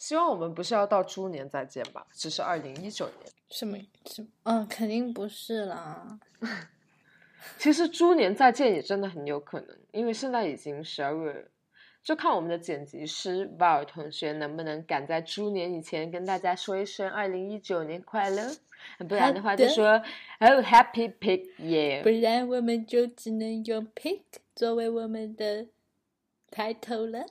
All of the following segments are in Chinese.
希望我们不是要到猪年再见吧？只是二零一九年。什么？什？嗯，肯定不是啦。其实猪年再见也真的很有可能，因为现在已经十二月，就看我们的剪辑师巴尔同学能不能赶在猪年以前跟大家说一声二零一九年快乐，不然的话就说哦 Happy Pig Year，不然我们就只能用 Pig 作为我们的抬头了。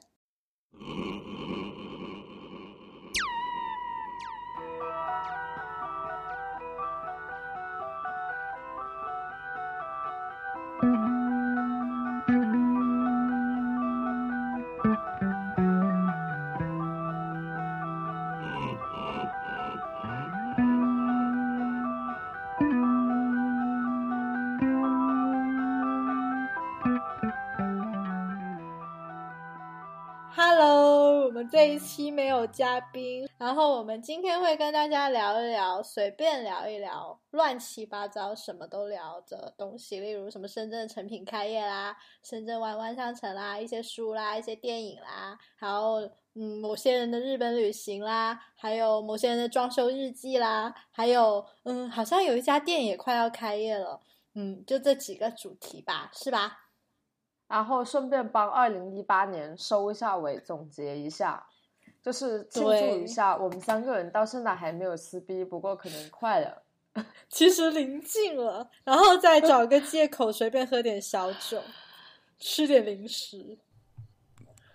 嘉宾，然后我们今天会跟大家聊一聊，随便聊一聊，乱七八糟什么都聊的东西，例如什么深圳成品开业啦，深圳湾湾商城啦，一些书啦，一些电影啦，还有嗯某些人的日本旅行啦，还有某些人的装修日记啦，还有嗯好像有一家店也快要开业了，嗯就这几个主题吧，是吧？然后顺便帮二零一八年收一下尾，总结一下，就是庆祝一下我们三个人到现在还没有撕逼，不过可能快了，其实临近了，然后再找个借口随便喝点小酒，吃点零食。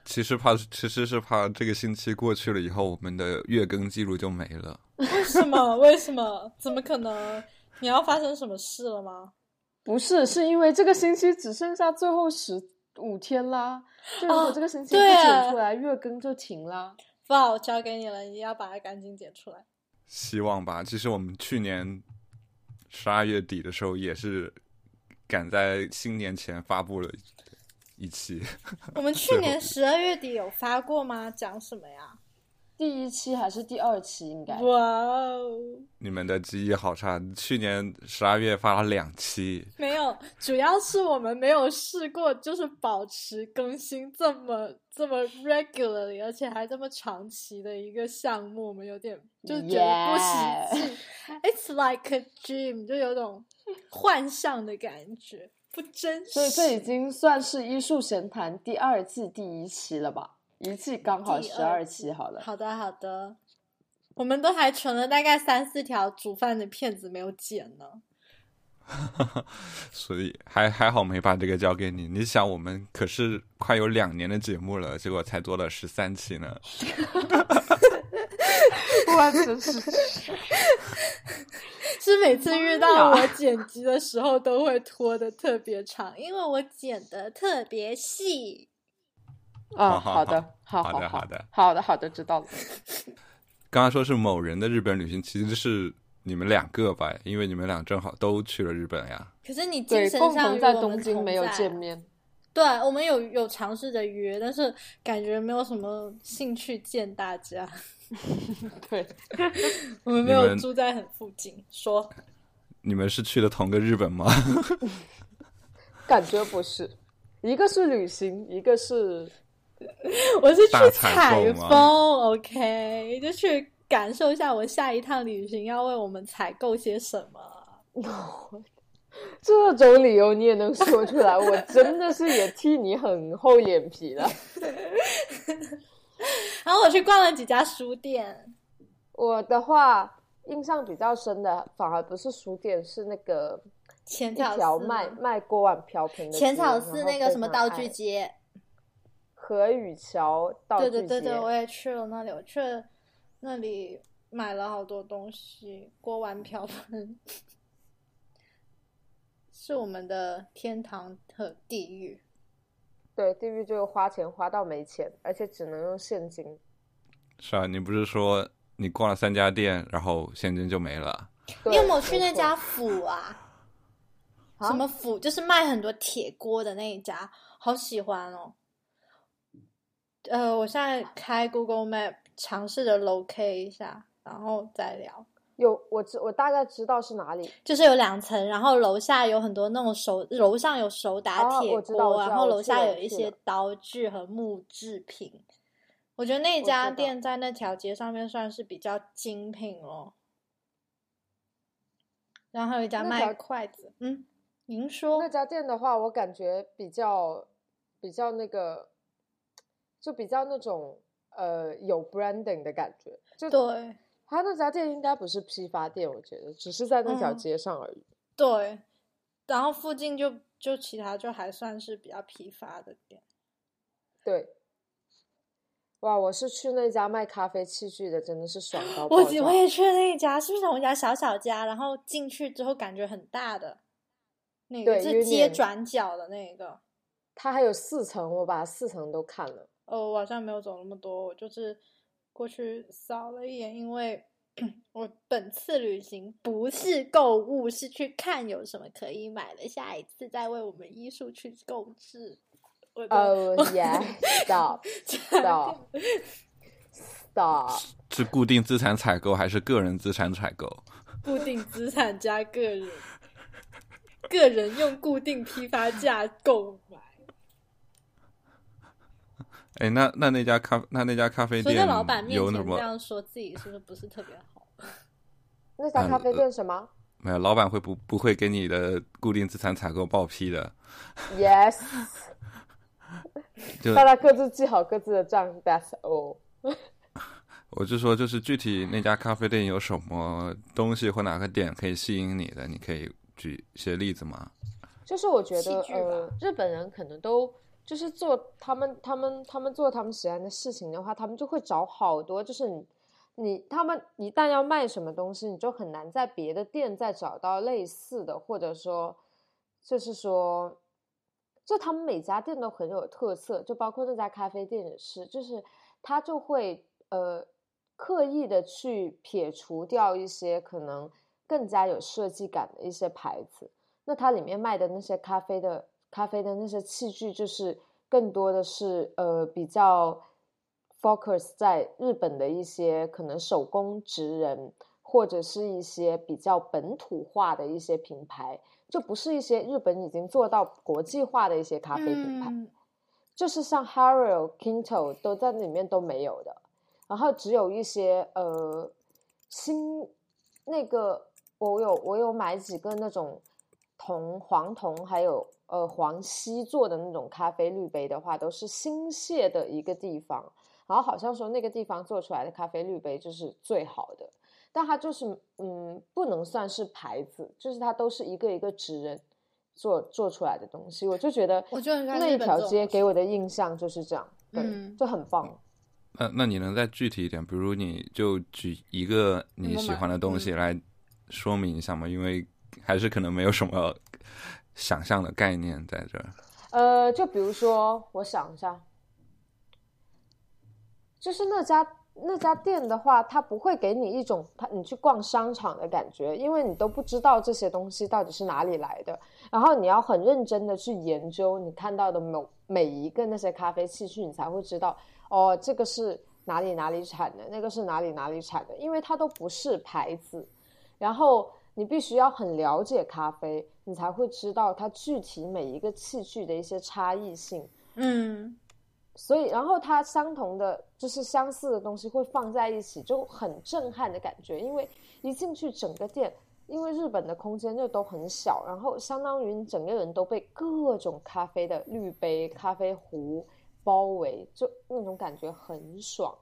其实怕，其实是怕这个星期过去了以后，我们的月更记录就没了。为什么？为什么？怎么可能？你要发生什么事了吗？不是，是因为这个星期只剩下最后十五天啦。就如果这个星期不剪出来，月更就停了。哇，我交给你了，你要把它赶紧剪出来。希望吧。其实我们去年十二月底的时候，也是赶在新年前发布了一期。我们去年十二月底有发过吗？讲什么呀？第一期还是第二期？应该哇哦！你们的记忆好差。去年十二月发了两期，没有，主要是我们没有试过，就是保持更新这么这么 regularly，而且还这么长期的一个项目，我们有点就觉得不实际。It's like a dream，就有种幻象的感觉，不真实。所以这已经算是医术闲谈第二季第一期了吧？一季刚好十二期，好了。好的，好的。我们都还存了大概三四条煮饭的片子没有剪呢。所以还还好没把这个交给你。你想，我们可是快有两年的节目了，结果才做了十三期呢。我真是，是每次遇到我剪辑的时候都会拖的特别长，因为我剪的特别细。啊，好的，好好的，好的，好的，好的，知道了。刚刚说是某人的日本旅行，其实是你们两个吧？因为你们俩正好都去了日本呀。可是你精神上在东京没有见面。对，我们有有尝试着约，但是感觉没有什么兴趣见大家。对，我们没有住在很附近。说，你们是去的同个日本吗？感觉不是，一个是旅行，一个是。我是去采风，OK，就去感受一下我下一趟旅行要为我们采购些什么。这种理由你也能说出来，我真的是也替你很厚脸皮了。然后我去逛了几家书店。我的话，印象比较深的反而不是书店，是那个浅草寺卖卖锅碗瓢盆的浅草寺那个什么道具街。河宇桥道具对对对对，我也去了那里，我去了那里买了好多东西，锅碗瓢盆，是我们的天堂和地狱。对，地狱就是花钱花到没钱，而且只能用现金。是啊，你不是说你逛了三家店，然后现金就没了？你有没有去那家府啊？什么府？就是卖很多铁锅的那一家，好喜欢哦。呃，我现在开 Google Map 尝试着 locate 一下，然后再聊。有我知我大概知道是哪里，就是有两层，然后楼下有很多那种手，楼上有手打铁锅，然后楼下有一些刀具和木制品。我觉得那家店在那条街上面算是比较精品咯。然后还有一家卖筷子，嗯，您说那家店的话，我感觉比较比较那个，就比较那种呃有 branding 的感觉。就对他那家店应该不是批发店，我觉得只是在那条嗯街上而已。对，然后附近就就其他就还算是比较批发的店。对，哇，我是去那家卖咖啡器具的，真的是爽到我我也去了那一家，是不是同一家小小家？然后进去之后感觉很大的，那个是街转角的那个。它还有四层，我把四层都看了。哦，我好像没有走那么多，我就是过去扫了一眼，因为 我本次旅行不是购物，是去看有什么可以买的，下一次再为我们艺术去购置。哦、yeah，stop 家 stop stop，是固定资产采购还是个人资产采购？固定资产加个人，个人用固定批发价购买。哎，那那那家咖那那家咖啡所以店在老板面有什么？前这样说自己是不是不是特别好？那家咖啡呃店什么没有，老板会不不会给你的固定资产采购报批的？？Yes，就大家各自记好各自的账，That's all。我就说，就是具体那家咖啡店有什么东西或哪个点可以吸引你的，你可以举一些例子吗？就是我觉得，呃，日本人可能都就是做他们他们他们做他们喜欢的事情的话，他们就会找好多，就是你你他们一旦要卖什么东西，你就很难在别的店再找到类似的，或者说就是说，就他们每家店都很有特色，就包括那家咖啡店也是，就是他就会呃刻意的去撇除掉一些可能更加有设计感的一些牌子。那它里面卖的那些咖啡的咖啡的那些器具，就是更多的是呃比较 focus 在日本的一些可能手工职人，或者是一些比较本土化的一些品牌，就不是一些日本已经做到国际化的一些咖啡品牌。嗯，就是像 Hario、Kinto 都在里面都没有的，然后只有一些呃新那个我有我有买几个那种铜黄铜还有呃黄锡做的那种咖啡滤杯的话，都是新泻的一个地方，然后好像说那个地方做出来的咖啡滤杯就是最好的，但它就是嗯不能算是牌子，就是它都是一个一个职人做做出来的东西，我就觉得我那一条街给我的印象就是这样，对，嗯就很棒。那那你能再具体一点？比如你就举一个你喜欢的东西来说明一下吗？因为还是可能没有什么想象的概念在这儿。呃，就比如说，我想一下，就是那家那家店的话，它不会给你一种它你去逛商场的感觉，因为你都不知道这些东西到底是哪里来的，然后你要很认真的去研究你看到的某每一个那些咖啡器具，你才会知道哦，这个是哪里哪里产的，那个是哪里哪里产的，因为它都不是牌子，然后你必须要很了解咖啡，你才会知道它具体每一个器具的一些差异性。嗯，所以，然后它相同的就是相似的东西会放在一起，就很震撼的感觉。因为一进去整个店，因为日本的空间就都很小，然后相当于你整个人都被各种咖啡的滤杯、咖啡壶包围，就那种感觉很爽。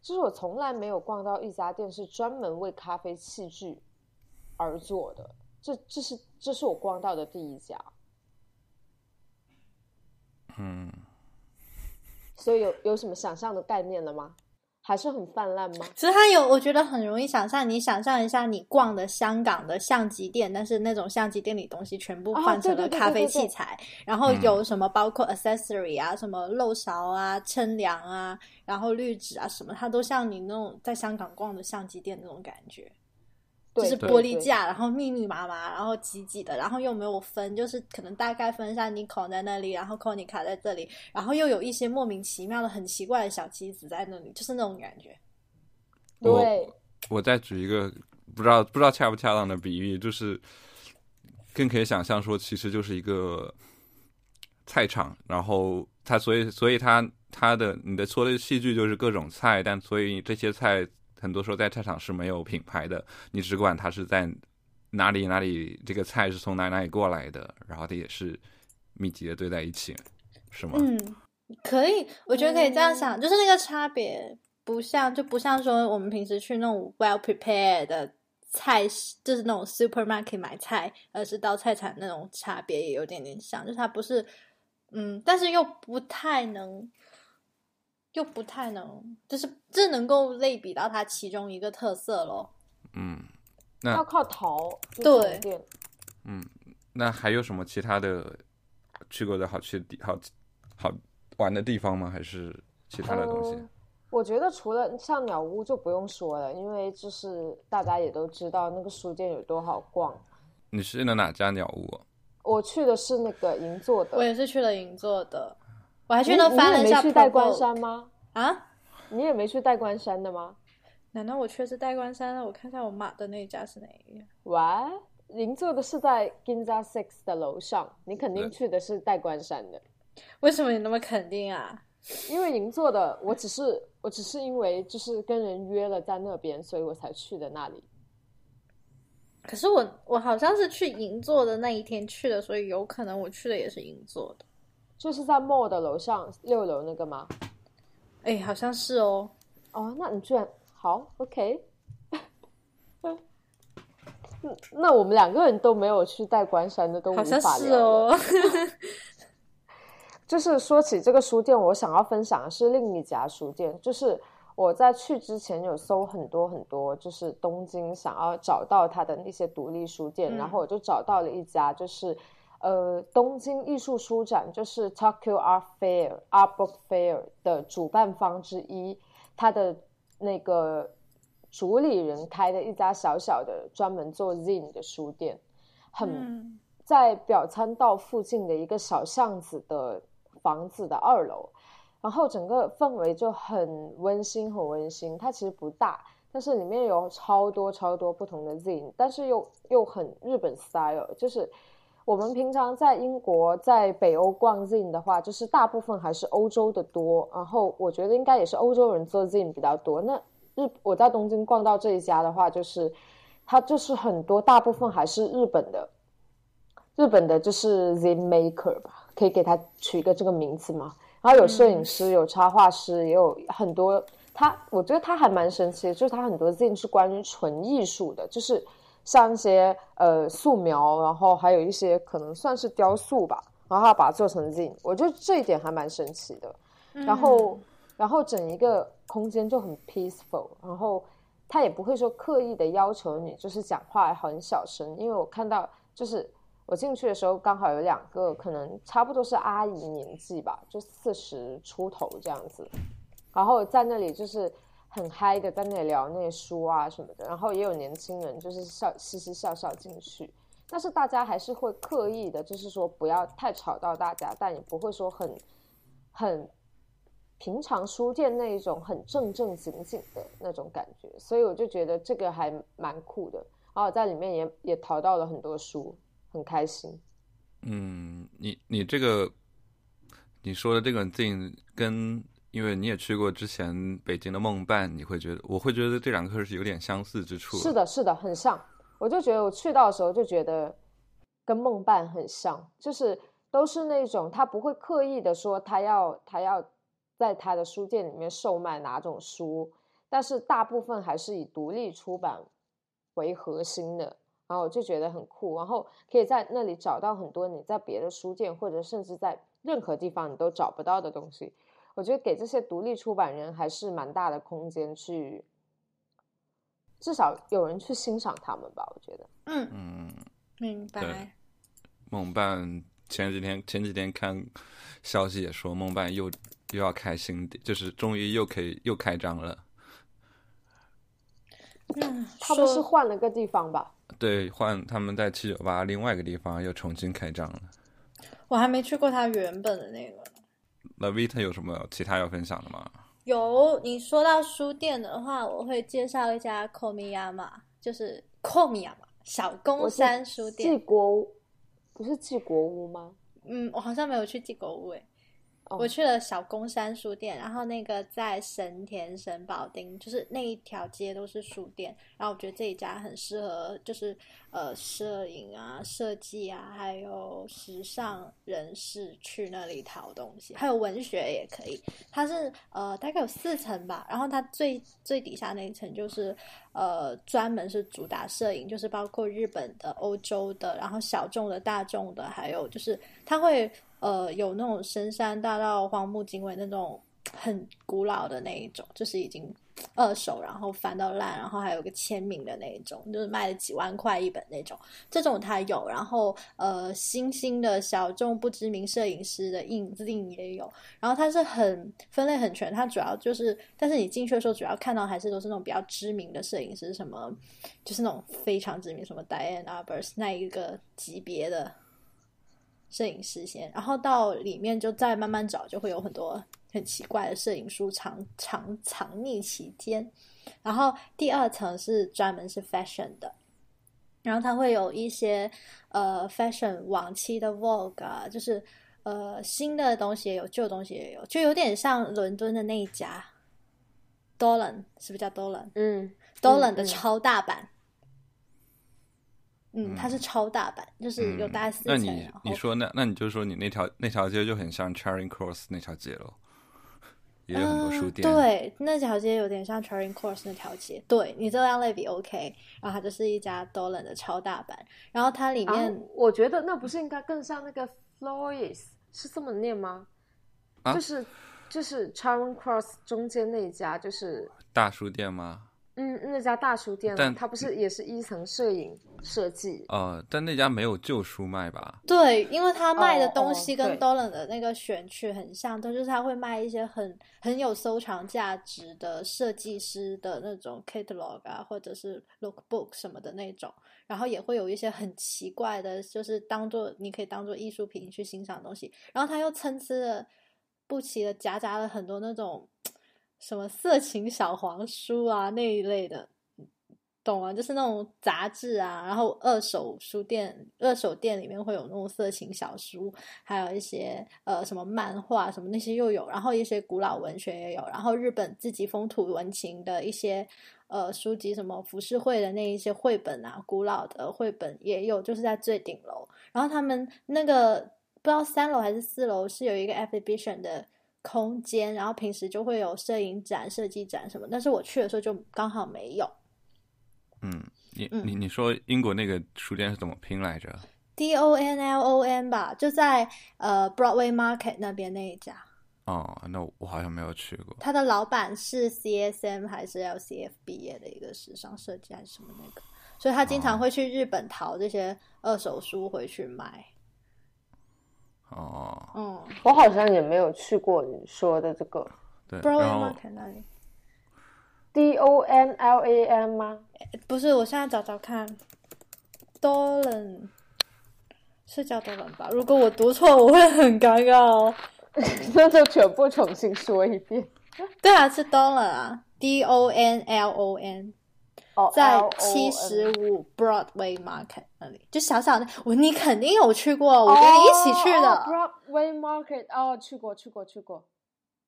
就是我从来没有逛到一家店是专门为咖啡器具而做的，这这是这是我逛到的第一家。嗯，所以有有什么想象的概念了吗？还是很泛滥吗？其实它有，我觉得很容易想象。你想象一下，你逛的香港的相机店，但是那种相机店里东西全部啊换成了咖啡对对对器材，然后有什么包括 accessory 啊，什么漏勺啊、称量啊，然后滤纸啊什么，它都像你那种在香港逛的相机店那种感觉。就，是玻璃架，然后密密麻麻，然后挤挤的，然后又没有分，就是可能大概分一下，你孔在那里，然后孔你卡在这里，然后又有一些莫名其妙的、很奇怪的小机子在那里，就是那种感觉。对，我再举一个不知道不知道恰不恰当的比喻，就是更可以想象说，其实就是一个菜场，然后它所以所以它它的你的说的戏剧就是各种菜，但所以这些菜很多时候在菜场是没有品牌的，你只管它是在哪里哪里，这个菜是从哪哪里过来的，然后它也是密集的堆在一起，是吗？嗯，可以，我觉得可以这样想，就是那个差别不像就不像说我们平时去那种 well prepared 的。菜就是那种 supermarket 买菜，而是到菜场那种差别也有点点像，就是它不是，嗯，但是又不太能，又不太能，就是这能够类比到它其中一个特色咯。嗯，那要靠淘对，嗯，那还有什么其他的去过的好去的地好好玩的地方吗？还是其他的东西？我觉得除了像鸟屋就不用说了，因为就是大家也都知道那个书店有多好逛。你去了哪家鸟屋？我去的是那个银座的。我也是去了银座的。我还去那翻了一下。你没去代官山吗？啊？你也没去代官山的吗？难道我去的是代官山？我看一下我买的那一家是哪一家？哇，银座的是在 Ginza Six 的楼上，你肯定去的是代官山的。为什么你那么肯定啊？因为银座的，我只是 我只是因为就是跟人约了在那边，所以我才去的那里。可是我我好像是去银座的那一天去的，所以有可能我去的也是银座的，就是在 mall 的楼上六楼那个吗？哎，好像是哦。哦，那你居然好 OK。那我们两个人都没有去带关山的，都无法聊。就是说起这个书店，我想要分享的是另一家书店。就是我在去之前有搜很多很多，就是东京想要找到它的那些独立书店，然后我就找到了一家，就是呃东京艺术书展，就是 Tokyo Art Fair Art Book Fair 的主办方之一，它的那个主理人开的一家小小的专门做 Zine 的书店，很在表参道附近的一个小巷子的。房子的二楼，然后整个氛围就很温馨，很温馨。它其实不大，但是里面有超多超多不同的 zine，但是又又很日本 style。就是我们平常在英国、在北欧逛 zine 的话，就是大部分还是欧洲的多。然后我觉得应该也是欧洲人做 zine 比较多。那日我在东京逛到这一家的话，就是它就是很多，大部分还是日本的，日本的就是 zine maker 吧。可以给他取一个这个名字吗？然后有摄影师，有插画师，也有很多。他我觉得他还蛮神奇的，就是他很多 zine 是关于纯艺术的，就是像一些呃素描，然后还有一些可能算是雕塑吧，然后他把它做成 zine，我觉得这一点还蛮神奇的。然后然后整一个空间就很 peaceful，然后他也不会说刻意的要求你就是讲话很小声，因为我看到就是。我进去的时候，刚好有两个，可能差不多是阿姨年纪吧，就四十出头这样子，然后在那里就是很嗨的，在那里聊那些书啊什么的，然后也有年轻人就是笑嘻嘻笑笑进去，但是大家还是会刻意的，就是说不要太吵到大家，但也不会说很很平常书店那一种很正正经经的那种感觉，所以我就觉得这个还蛮酷的，然后在里面也也淘到了很多书。很开心，嗯，你你这个你说的这个事情跟，因为你也去过之前北京的梦伴，你会觉得我会觉得这两个是有点相似之处。是的，是的，很像。我就觉得我去到的时候就觉得跟梦伴很像，就是都是那种他不会刻意的说他要他要在他的书店里面售卖哪种书，但是大部分还是以独立出版为核心的。然后我就觉得很酷，然后可以在那里找到很多你在别的书店或者甚至在任何地方你都找不到的东西。我觉得给这些独立出版人还是蛮大的空间去，至少有人去欣赏他们吧。我觉得，嗯嗯，明白。梦伴前几天前几天看消息也说，梦伴又又要开新店，就是终于又可以又开张了。嗯，他们是换了个地方吧？对，换他们在七九八另外一个地方又重新开张了。我还没去过他原本的那个。那 Vita 有什么其他要分享的吗？有，你说到书店的话，我会介绍一家 Komiyama，就是 Komiyama 小宫山书店。纪国屋不是纪国屋吗？嗯，我好像没有去纪国屋诶。我去了小公山书店，然后那个在神田神保町，就是那一条街都是书店。然后我觉得这一家很适合，就是呃摄影啊、设计啊，还有时尚人士去那里淘东西，还有文学也可以。它是呃大概有四层吧，然后它最最底下那一层就是呃专门是主打摄影，就是包括日本的、欧洲的，然后小众的、大众的，还有就是它会。呃，有那种深山大道、荒木经惟那种很古老的那一种，就是已经二手，然后翻到烂，然后还有个签名的那一种，就是卖了几万块一本那种，这种它有。然后呃，新兴的小众不知名摄影师的印印也有。然后它是很分类很全，它主要就是，但是你进去的时候，主要看到还是都是那种比较知名的摄影师，什么就是那种非常知名，什么 Diane Arbus 那一个级别的。摄影师先，然后到里面就再慢慢找，就会有很多很奇怪的摄影书藏藏藏匿其间。然后第二层是专门是 fashion 的，然后它会有一些呃 fashion 往期的 Vogue 啊，就是呃新的东西也有，旧东西也有，就有点像伦敦的那一家 Dolan，是不是叫 Dolan？嗯，Dolan 的超大版。嗯，它是超大版，就是有大概四层。那你你说那那你就说你那条那条街就很像 Charing Cross 那条街喽，也有很多书店。对，那条街有点像 Charing Cross 那条街。对你这样类比 OK，然后它就是一家 Dolan 的超大版，然后它里面我觉得那不是应该更像那个 Floris 是这么念吗？就是就是 Charing Cross 中间那一家就是大书店吗？嗯，那家大书店，但它不是也是一层摄影设计？呃，但那家没有旧书卖吧？对，因为他卖的东西跟 Dolan 的那个选区很像，都就是他会卖一些很很有收藏价值的设计师的那种 catalog 啊，或者是 lookbook 什么的那种，然后也会有一些很奇怪的，就是当做你可以当做艺术品去欣赏的东西，然后他又参差的不齐的夹杂了很多那种。什么色情小黄书啊那一类的，懂吗？就是那种杂志啊，然后二手书店、二手店里面会有那种色情小书，还有一些呃什么漫画什么那些又有，然后一些古老文学也有，然后日本自己风土文情的一些呃书籍，什么浮世绘的那一些绘本啊，古老的绘本也有，就是在最顶楼。然后他们那个不知道三楼还是四楼是有一个 exhibition 的。空间，然后平时就会有摄影展、设计展什么，但是我去的时候就刚好没有。嗯，你你你说英国那个书店是怎么拼来着？D O N L O N 吧，就在呃 Broadway Market 那边那一家。哦，那我好像没有去过。他的老板是 C S M 还是 L C F 毕业的一个时尚设计还是什么那个，所以他经常会去日本淘这些二手书回去卖。哦，嗯，我好像也没有去过你说的这个，对，然后 D O N L A N 吗？不是，我现在找找看，Dolan 是叫 Dolan 吧？如果我读错，我会很尴尬哦。那就全部重新说一遍。对啊，是 Dolan 啊，D O N L O N。在七十五 Broadway Market 那里，就小小的，我你肯定有去过，我跟你一起去的。Broadway Market 哦，去过，去过，去过。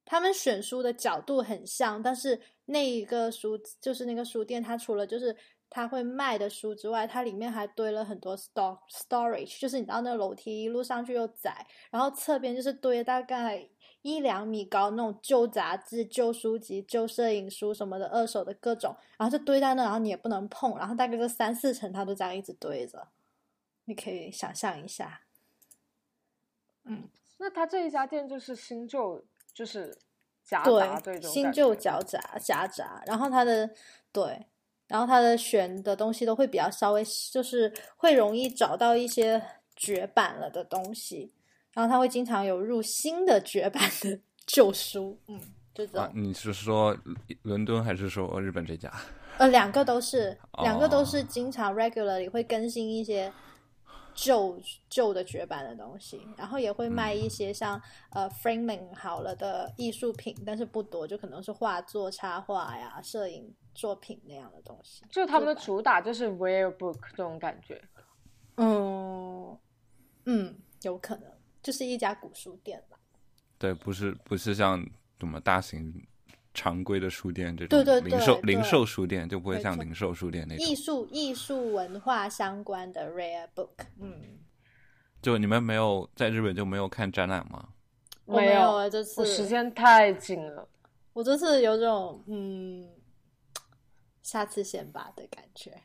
他们选书的角度很像，但是那一个书就是那个书店，它除了就是它会卖的书之外，它里面还堆了很多 store storage，就是你知道那个楼梯一路上去又窄，然后侧边就是堆大概。一两米高那种旧杂志、旧书籍、旧摄影书什么的，二手的各种，然后就堆在那，然后你也不能碰，然后大概就三四层，它都这样一直堆着，你可以想象一下。嗯，那他这一家店就是新旧，就是夹杂对新旧夹杂夹杂，然后他的对，然后他的选的东西都会比较稍微，就是会容易找到一些绝版了的东西。然后他会经常有入新的绝版的旧书，嗯，就这种。你是说伦敦还是说日本这家？呃，两个都是，两个都是经常 regularly 会更新一些旧旧的绝版的东西，然后也会卖一些像呃 framing 好了的艺术品，但是不多，就可能是画作、插画呀、摄影作品那样的东西。就他们的主打就是 rare book 这种感觉。嗯嗯，有可能。就是一家古书店吧。对，不是不是像什么大型常规的书店这种对对零售对零售书店就不会像零售书店那种艺。术艺术文化相关的 rare book，嗯，就你们没有在日本就没有看展览吗？没有啊，这次我时间太紧了。我这次有种嗯，下次先吧的感觉。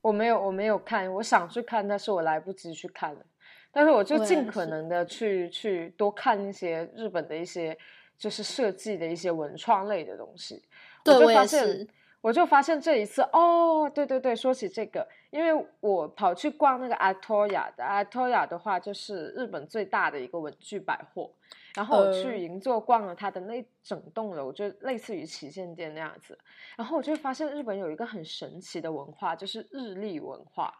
我没有，我没有看，我想去看，但是我来不及去看了。但是我就尽可能的去去多看一些日本的一些就是设计的一些文创类的东西。对我就发现是，我就发现这一次哦，对对对，说起这个，因为我跑去逛那个 Atoya 的，Atoya 的话就是日本最大的一个文具百货，然后我呃去银座逛了它的那整栋楼，就类似于旗舰店那样子，然后我就发现日本有一个很神奇的文化，就是日历文化。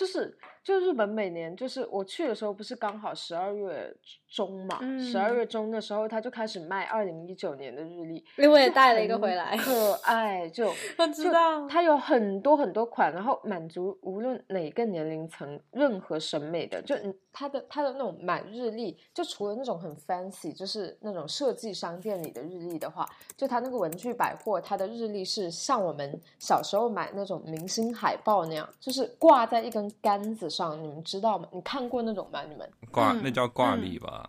就是，就日本每年就是我去的时候，不是刚好十二月中嘛，十二、嗯月中的时候，他就开始卖二零一九年的日历，因为我也带了一个回来，可 爱，就我就知道它有很多很多款，然后满足无论哪个年龄层、任何审美的，就你它的它的那种买日历，就除了那种很 fancy，就是那种设计商店里的日历的话，就它那个文具百货，它的日历是像我们小时候买那种明星海报那样，就是挂在一根杆子上，你们知道吗？你看过那种吗？你们？挂、嗯那叫挂嗯历吧？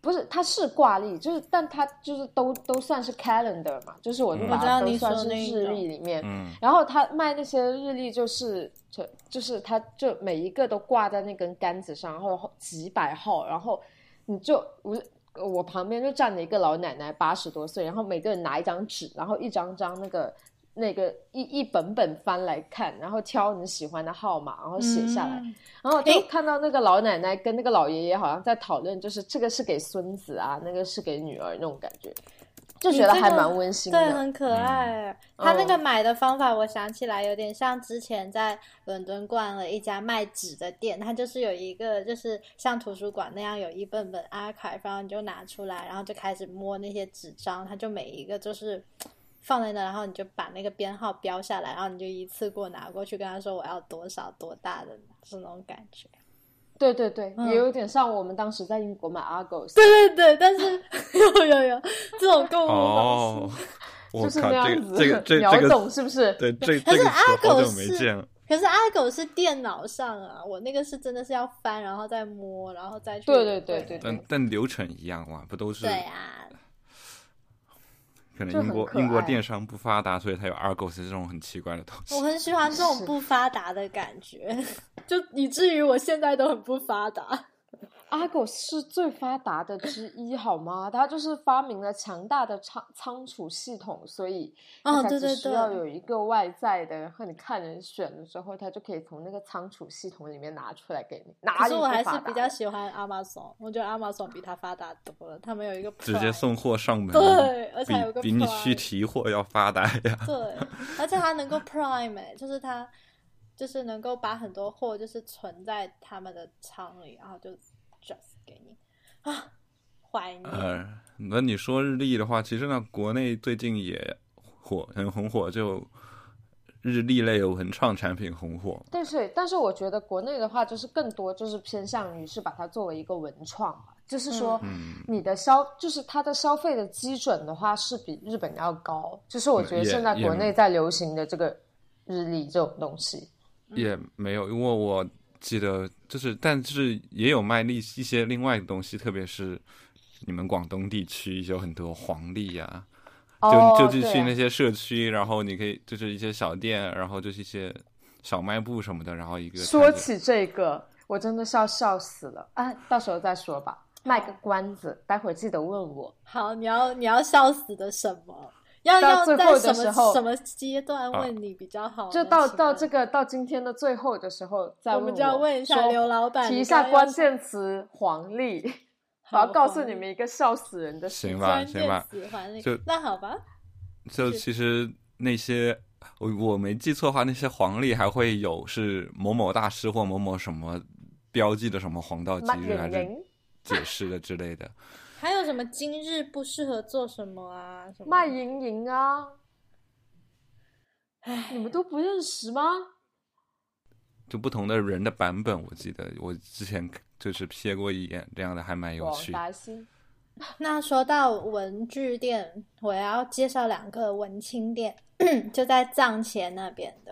不是，它是挂历，就是，但它就是都都算是 calendar 嘛，就是我就嗯把它都算是日历里面。嗯，然后他卖那些日历，就是就就是他就每一个都挂在那根杆子上，然后几百号，然后你就我我旁边就站着一个老奶奶，八十多岁，然后每个人拿一张纸，然后一张张那个那个一一本本翻来看，然后挑你喜欢的号码，然后写下来。嗯然后就看到那个老奶奶跟那个老爷爷好像在讨论，就是这个是给孙子啊，那个是给女儿那种感觉，就觉得还蛮温馨的。对，很可爱。他那个嗯买的方法，我想起来有点像之前在伦敦逛了一家卖纸的店，他就是有一个就是像图书馆那样有一本本 archive，然后你就拿出来，然后就开始摸那些纸张，他就每一个就是。放在那，然后你就把那个编号标下来，然后你就一次过拿过去，跟他说我要多少多大的，是那种感觉。对对对，嗯也有点像我们当时在英国买 Argos，对对对，但是有有有这种购物方哦式。，就是，这那样子，个这个 这秒这个懂是不是？对这可是这个词阿狗好久没是见了。可是阿狗是电脑上啊，我那个是真的是要翻，然后再摸，然后再去。对对对对但但流程一样嘛，不都是？对啊，可能英国英国电商不发达，所以它有 Argos 这种很奇怪的东西我。很喜欢这种不发达的感觉，就以至于我现在都很不发达。Argos 是最发达的之一，好吗？它就是发明了强大的仓仓储系统，所以哦对对只需要有一个外在的，然后你看人选了之后，它就可以从那个仓储系统里面拿出来给你。哪里不可是我还是比较喜欢 Amazon，我觉得 Amazon 比它发达多了，他们有一个直接送货上门，对而且还有个比比你去提货要发达呀。对，而且它能够 Prime，、欸、就是它就是能够把很多货就是存在他们的仓里，然后就 just 给你啊，怀念。呃，那你说日历的话，其实呢，国内最近也火，很红火，就日历类的文创产品红火。但是，但是我觉得国内的话，就是更多就是偏向于是把它作为一个文创吧，就是说，嗯你的消就是它的消费的基准的话是比日本要高，就是我觉得现在国内在流行的这个日历这种东西，也没有，因为我记得就是，但是也有卖一一些另外的东西，特别是你们广东地区有很多黄历呀、就、哦就去对啊去那些社区，然后你可以就是一些小店，然后就是一些小卖部什么的，然后一个说起这个，我真的是要笑死了啊！到时候再说吧，卖个关子，待会儿记得问我。好，你要你要笑死的什么？要到要最后在什的时候么什么阶段啊问你比较好呢？就到到这个到今天的最后的时候再问我们就要问一下刘老板提一下关键词黄历，我好要告诉你们一个笑死人的事行吧行吧那就那好吧，就其实那些我我没记错的话，那些黄历还会有是某某大师或某某什么标记的什么黄道吉日还是解释的之类的。还有什么今日不适合做什么啊？什么卖淫淫啊，哎你们都不认识吗？就不同的人的版本，我记得我之前就是瞥过一眼，这样的还蛮有王趣。达新，那说到文具店，我要介绍两个文青店，就在藏前那边的。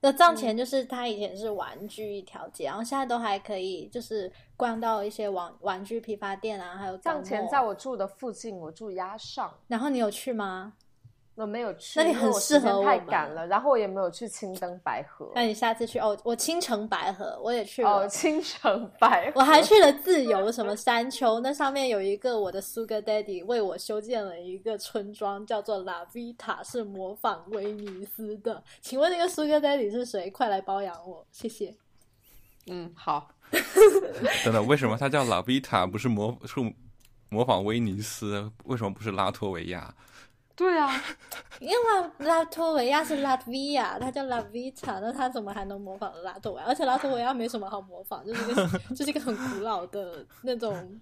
那藏前就是它以前是玩具一条街，然后现在都还可以，就是逛到一些玩玩具批发店啊，还有藏前在在我住的附近，我住鸭上，然后你有去吗？我没有去，那你很适合我太赶了，然后我也没有去青灯白河。那你下次去哦，我青城白河我也去了，哦，青城白河，我还去了自由什么山丘，那上面有一个我的 Sugar Daddy 为我修建了一个村庄，叫做 La Vita，是模仿威尼斯的。请问那个 Sugar Daddy 是谁？快来包养我，谢谢。嗯，好，真的，为什么它叫 La Vita，不是模是模仿威尼斯？为什么不是拉脱维亚？对啊，因为拉脱维亚是拉脱维亚，它叫 La Vita，那它怎么还能模仿拉脱维亚？而且拉脱维亚没什么好模仿，就是一个 就是一个很古老的那种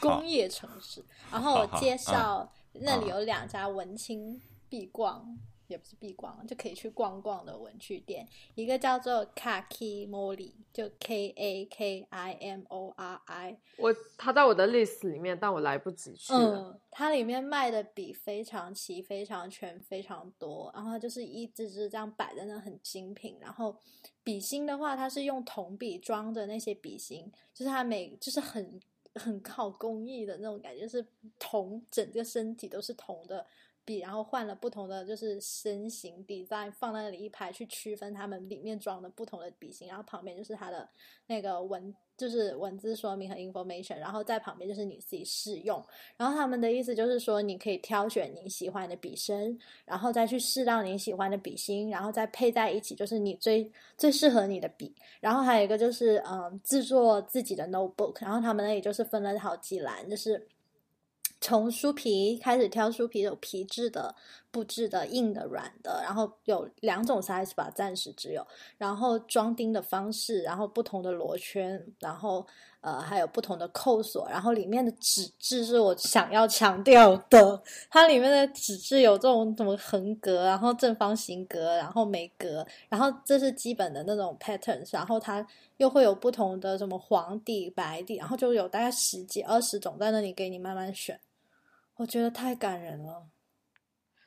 工业城市。然后我介绍啊那里有两家文青必逛，也不是必逛，就可以去逛逛的文具店，一个叫做 Kaki Mori，就 K A K I M O R I，我它在我的 list 里面，但我来不及去了。嗯，它里面卖的笔非常齐、非常全、非常多，然后它就是一支支这样摆在那，很精品。然后笔芯的话，它是用铜笔装的那些笔芯，就是它每就是很很靠工艺的那种感觉，就是铜整个身体都是铜的笔，然后换了不同的就是身形 design 放在那里一排去区分它们里面装的不同的笔芯，然后旁边就是它的那个文就是文字说明和 information，然后在旁边就是你自己试用。然后他们的意思就是说，你可以挑选你喜欢的笔身，然后再去试到你喜欢的笔芯，然后再配在一起，就是你最最适合你的笔。然后还有一个就是，嗯，制作自己的 notebook，然后他们那里就是分了好几栏，就是从书皮开始挑书皮，有皮质的、布质的、硬的、软的，然后有两种 size 吧，暂时只有。然后装订的方式，然后不同的螺圈，然后呃还有不同的扣锁，然后里面的纸质是我想要强调的，它里面的纸质有这种什么横格，然后正方形格，然后梅格，然后这是基本的那种 pattern，然后它又会有不同的什么黄底、白底，然后就有大概十几、二十种在那里给你慢慢选，我觉得太感人了。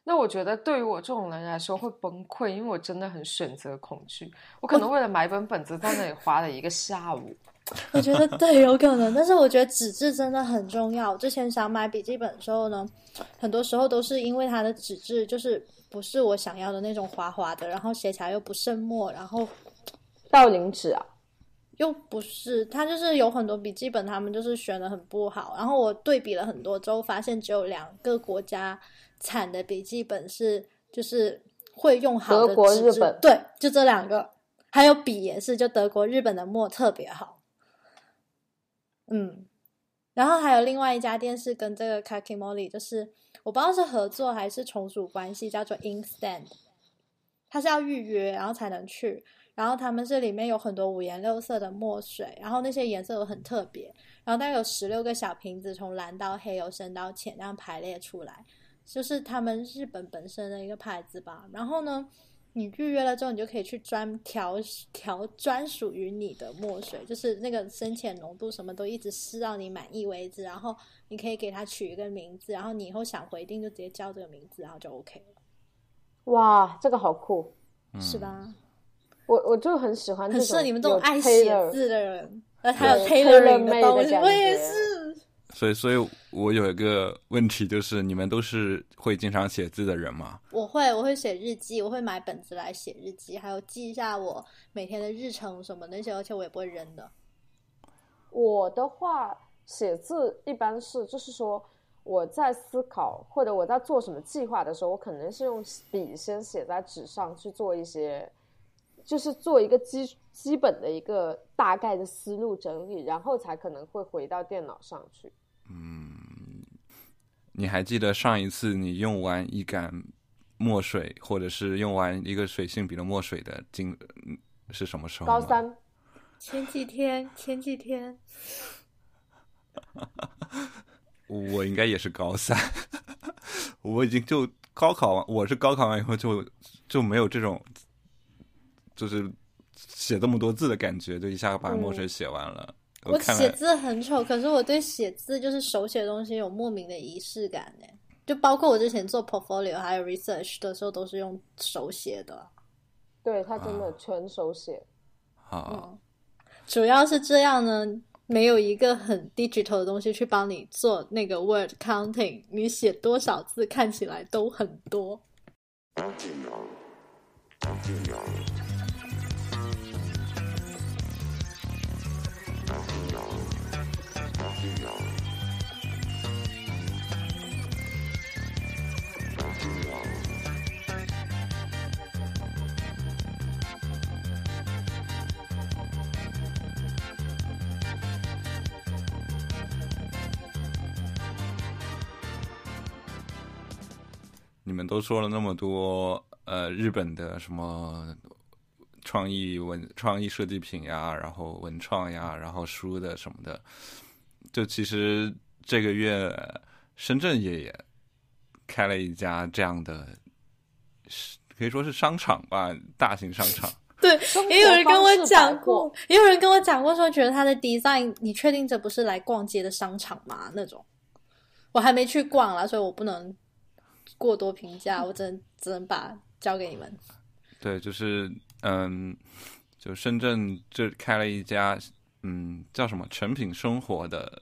那我觉得对于我这种人来说会崩溃，因为我真的很选择恐惧。我可能为了买一本本子在那里花了一个下午。我觉得对，有可能，但是我觉得纸质真的很重要。之前想买笔记本的时候呢，很多时候都是因为它的纸质就是不是我想要的那种滑滑的，然后写起来又不渗墨，然后道林纸啊，又不是，他就是有很多笔记本，他们就是选的很不好。然后我对比了很多之后，发现只有两个国家产的笔记本是就是会用好的德国日本对，就这两个，还有笔也是，就德国、日本的墨特别好。嗯，然后还有另外一家店是跟这个 Kakimoli，就是我不知道是合作还是从属关系，叫做 Inkstand，它是要预约然后才能去。然后他们这里面有很多五颜六色的墨水，然后那些颜色都很特别。然后大概有十六个小瓶子，从蓝到黑，由深到浅，这样排列出来，就是他们日本本身的一个牌子吧。然后呢，你预约了之后，你就可以去专调调专属于你的墨水，就是那个深浅浓度什么都一直试到你满意为止。然后你可以给它取一个名字，然后你以后想回定就直接叫这个名字，然后就 OK 了，哇，这个好酷！是吧？我我就很喜欢很适合你们这种爱写字的人，呃，还有对 tailoring 的 tailor-made 东西，我也是。所以，所以我有一个问题，就是你们都是会经常写字的人吗？我会，我会写日记，我会买本子来写日记，还有记一下我每天的日程什么那些，而且我也不会扔的。我的话，写字一般是就是说我在思考或者我在做什么计划的时候，我可能是用笔先写在纸上去做一些，就是做一个基基本的一个大概的思路整理，然后才可能会回到电脑上去。嗯你还记得上一次你用完一杆墨水，或者是用完一个水性笔的墨水的经嗯是什么时候吗？高三，前几天，前几天，我应该也是高三，我已经就高考完，我是高考完以后就就没有这种，就是写这么多字的感觉，就一下把墨水写完了。我看了写字很丑，可是我对写字就是手写东西有莫名的仪式感呢。就包括我之前做 portfolio 还有 research 的时候，都是用手写的。对他真的全手写，啊，主要是这样呢，没有一个很 digital 的东西去帮你做那个 word counting，你写多少字看起来都很多。你们都说了那么多，呃，日本的什么创意文创意设计品呀，然后文创呀，然后书的什么的，就其实这个月深圳也也开了一家这样的，是可以说是商场吧，大型商场。对，也有人跟我讲过，也有人跟我讲过说，觉得他的 design，你确定这不是来逛街的商场吗？那种，我还没去逛啦，所以我不能过多评价，我只能只能把交给你们。对，就是嗯，就深圳这开了一家，嗯，叫什么成品生活的，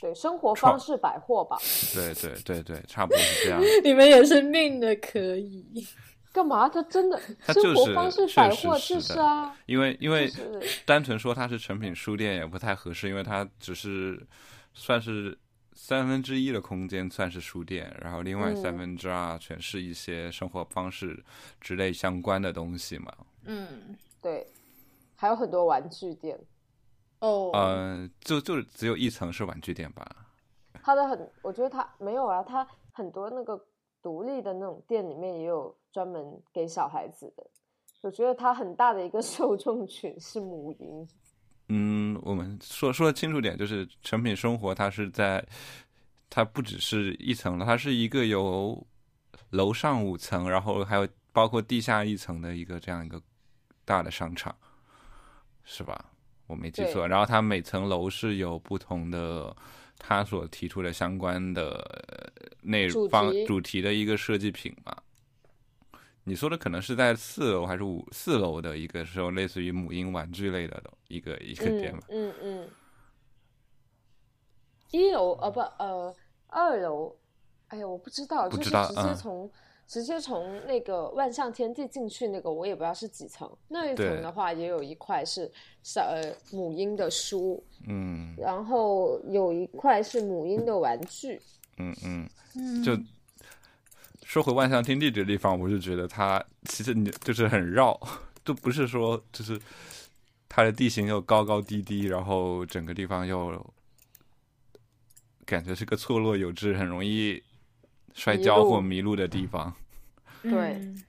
对生活方式百货吧？对对对对，差不多是这样。你们也是命的可以。干嘛？他真的它生就是活方式百货就是啊，因为因为单纯说它是成品书店也不太合适，因为它只是算是三分之一的空间算是书店，然后另外嗯三分之二全是一些生活方式之类相关的东西嘛。嗯，对，还有很多玩具店，哦，呃，就就只有一层是玩具店吧。它的很，我觉得它没有啊，它很多那个独立的那种店里面也有专门给小孩子的。我觉得它很大的一个 受众群是母婴，嗯，我们说说清楚点，就是成品生活，它是在，它不只是一层了，它是一个有楼上五层，然后还有包括地下一层的一个这样一个大的商场，是吧？我没记错。然后它每层楼是有不同的，它所提出的相关的呃内主容方主题的一个设计品嘛。你说的可能是在四楼还是五四楼的一个时候，类似于母婴玩具类的一个一个店嗯嘛？嗯嗯。一楼呃不呃二楼，哎呀我不知道，就是不知道直接嗯从、直接从那个万象天地进去那个我也不知道是几层，那一层的话也有一块是小呃母婴的书，嗯然后有一块是母婴的玩具，嗯嗯，嗯就说回万象天地这个地方，我就觉得它其实你就是很绕，就不是说就是它的地形又高高低低，然后整个地方又感觉是个错落有致、很容易摔跤或迷路的地方。对嗯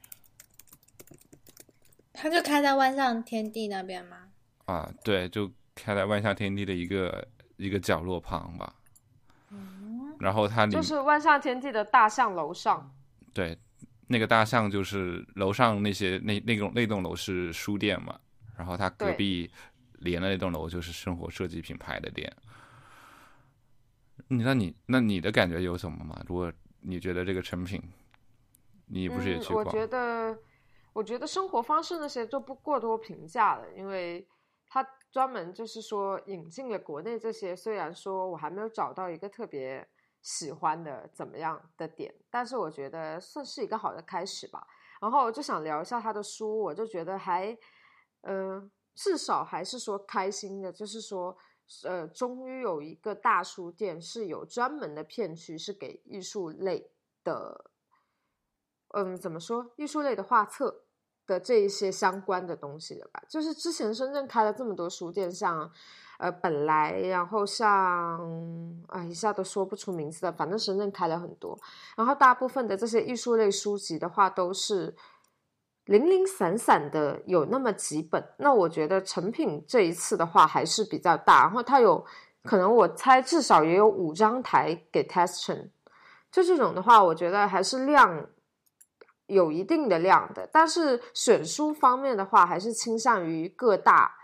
他就开在万象天地那边吗？啊，对，就开在万象天地的一个一个角落旁吧。然后它就是万象天地的大象楼上，对，那个大象就是楼上那些那那栋那栋楼是书店嘛，然后它隔壁连的那栋楼就是生活设计品牌的店。你那你那你的感觉有什么吗？如果你觉得这个成品，你不是也去嗯？我？觉得，我觉得生活方式那些就不过多评价了，因为他专门就是说引进了国内这些，虽然说我还没有找到一个特别喜欢的怎么样的点，但是我觉得算是一个好的开始吧。然后我就想聊一下他的书，我就觉得还，呃，至少还是说开心的，就是说，呃，终于有一个大书店是有专门的片区是给艺术类的，嗯，怎么说，艺术类的画册的这一些相关的东西的吧。就是之前深圳开了这么多书店，像呃本来，然后像啊一下都说不出名字的，反正深圳开了很多。然后大部分的这些艺术类书籍的话，都是零零散散的有那么几本。那我觉得成品这一次的话还是比较大，然后它有可能我猜至少也有五张台给 Testion。就这种的话，我觉得还是量有一定的量的，但是选书方面的话，还是倾向于各大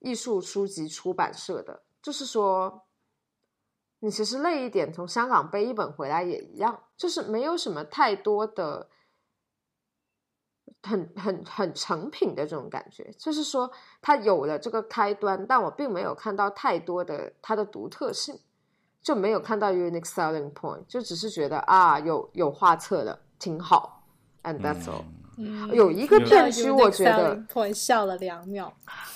艺术书籍出版社的。就是说，你其实累一点，从香港背一本回来也一样，就是没有什么太多的很很很成品的这种感觉。就是说，它有了这个开端，但我并没有看到太多的它的独特性，就没有看到 unique selling point，就只是觉得啊，有有画册了，挺好，and that's all。嗯有一个片区，我觉得，point 笑了两秒。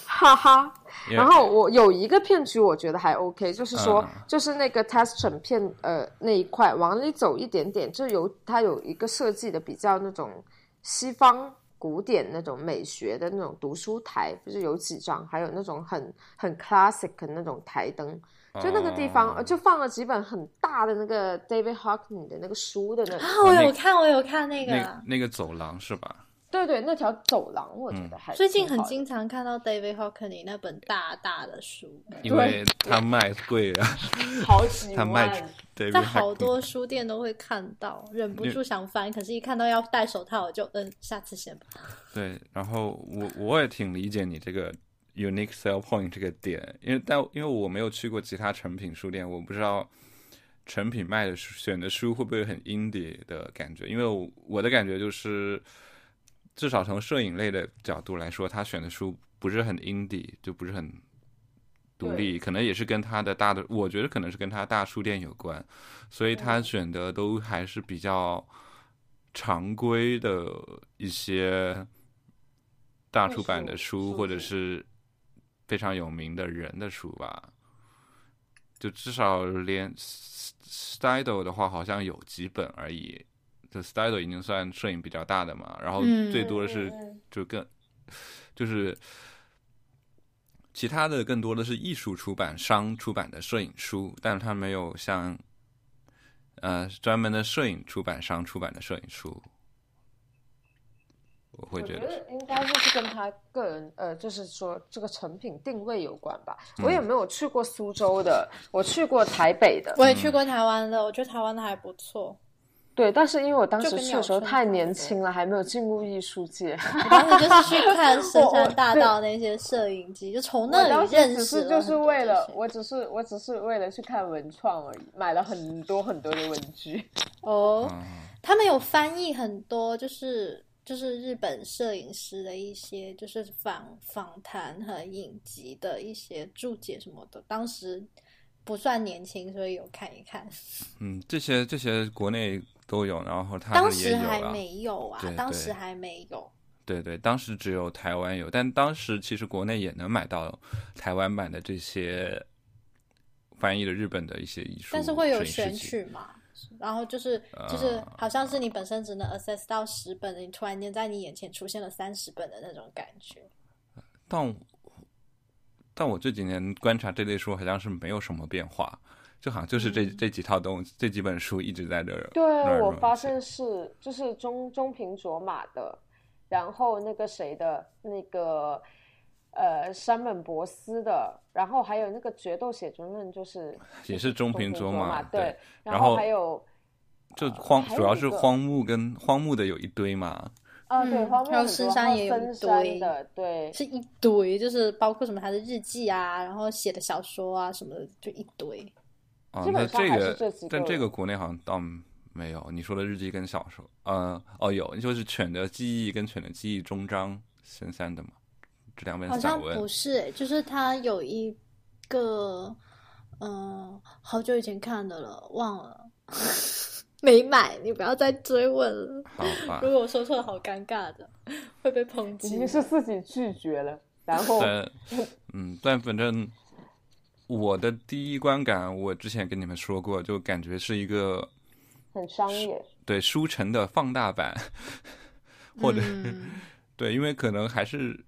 哈哈。然后我有一个片区，我觉得还 OK，就是说，嗯就是那个 test 成片呃那一块往里走一点点，就有它有一个设计的比较那种西方古典那种美学的那种读书台，不是有几张，还有那种很很 classic 的那种台灯。就那个地方，就放了几本很大的那个 David Hockney 的那个书的那个啊，我有看，我有看那个。那那个走廊是吧？对对，那条走廊我觉得还最近很经常看到 David Hockney 那本大大的书，因为他卖贵啊，好几他卖万。对，在好多书店都会看到，忍不住想翻，可是一看到要戴手套，我就嗯，下次先吧。对，然后我我也挺理解你这个 unique sell point 这个点，因为但因为我没有去过其他成品书店，我不知道成品卖的书选的书会不会很 indie 的感觉，因为我我的感觉就是，至少从摄影类的角度来说，他选的书不是很 indie，就不是很独立，可能也是跟他的大的，我觉得可能是跟他大书店有关，所以他选的都还是比较常规的一些大出版的书，或者是非常有名的人的书吧。就至少连 Style 的话，好像有几本而已。就 Style 已经算摄影比较大的嘛，然后嗯最多的是嗯就更就是其他的更多的是艺术出版商出版的摄影书，但是它没有像呃专门的摄影出版商出版的摄影书。我会觉觉得应该就是跟他个人，呃，就是说这个成品定位有关吧。嗯我也没有去过苏州的，我去过台北的，我也去过台湾的，我觉得台湾的还不错。对，但是因为我当时去的时候太年轻了，还没有进入艺术界。我当时就是去看深山大道那些摄影机，就从那里认时只是识就是为了我只是我只是为了去看文创而已，买了很多很多的文具。哦，嗯他们有翻译很多，就是就是日本摄影师的一些就是访访谈和影集的一些注解什么的。当时不算年轻，所以有看一看。嗯，这些这些国内都有，然后他当时还。没有啊当时还没有。对对，当时只有台湾有，但当时其实国内也能买到台湾版的这些翻译的日本的一些艺术，但是会有选。取嘛，然后就是就是啊好像是你本身只能 access 到十本的，你突然间在你眼前出现了三十本的那种感觉。但但我这几年观察这类书，好像是没有什么变化，就好像就是这、嗯这几套东这几本书一直在这儿。对儿我发现是就是中中平卓玛的，然后那个谁的那个呃山本博司的，然后还有那个决斗写真论，就是也是中平卓嘛对对，然后还有就荒、还有主要是荒木跟荒木的有一堆嘛，啊对荒木很多，深山也有一堆的，对是一堆，就是包括什么他的日记啊，然后写的小说啊什么的，就一堆。哦，基那这个但这个国内好像倒没有。你说的日记跟小说，呃，哦有，就是《犬的记忆》跟《犬的记忆》中章深山的嘛，这两本好像不是、欸，就是他有一个，嗯、好久以前看的了，忘了，没买，你不要再追问了。好吧如？果我说错了，好尴尬的，会被抨击已经。是自己拒绝了，然后但嗯，但反正我的第一观感，我之前跟你们说过，就感觉是一个很商业，对书城的放大版，或者、嗯 对，因为可能还是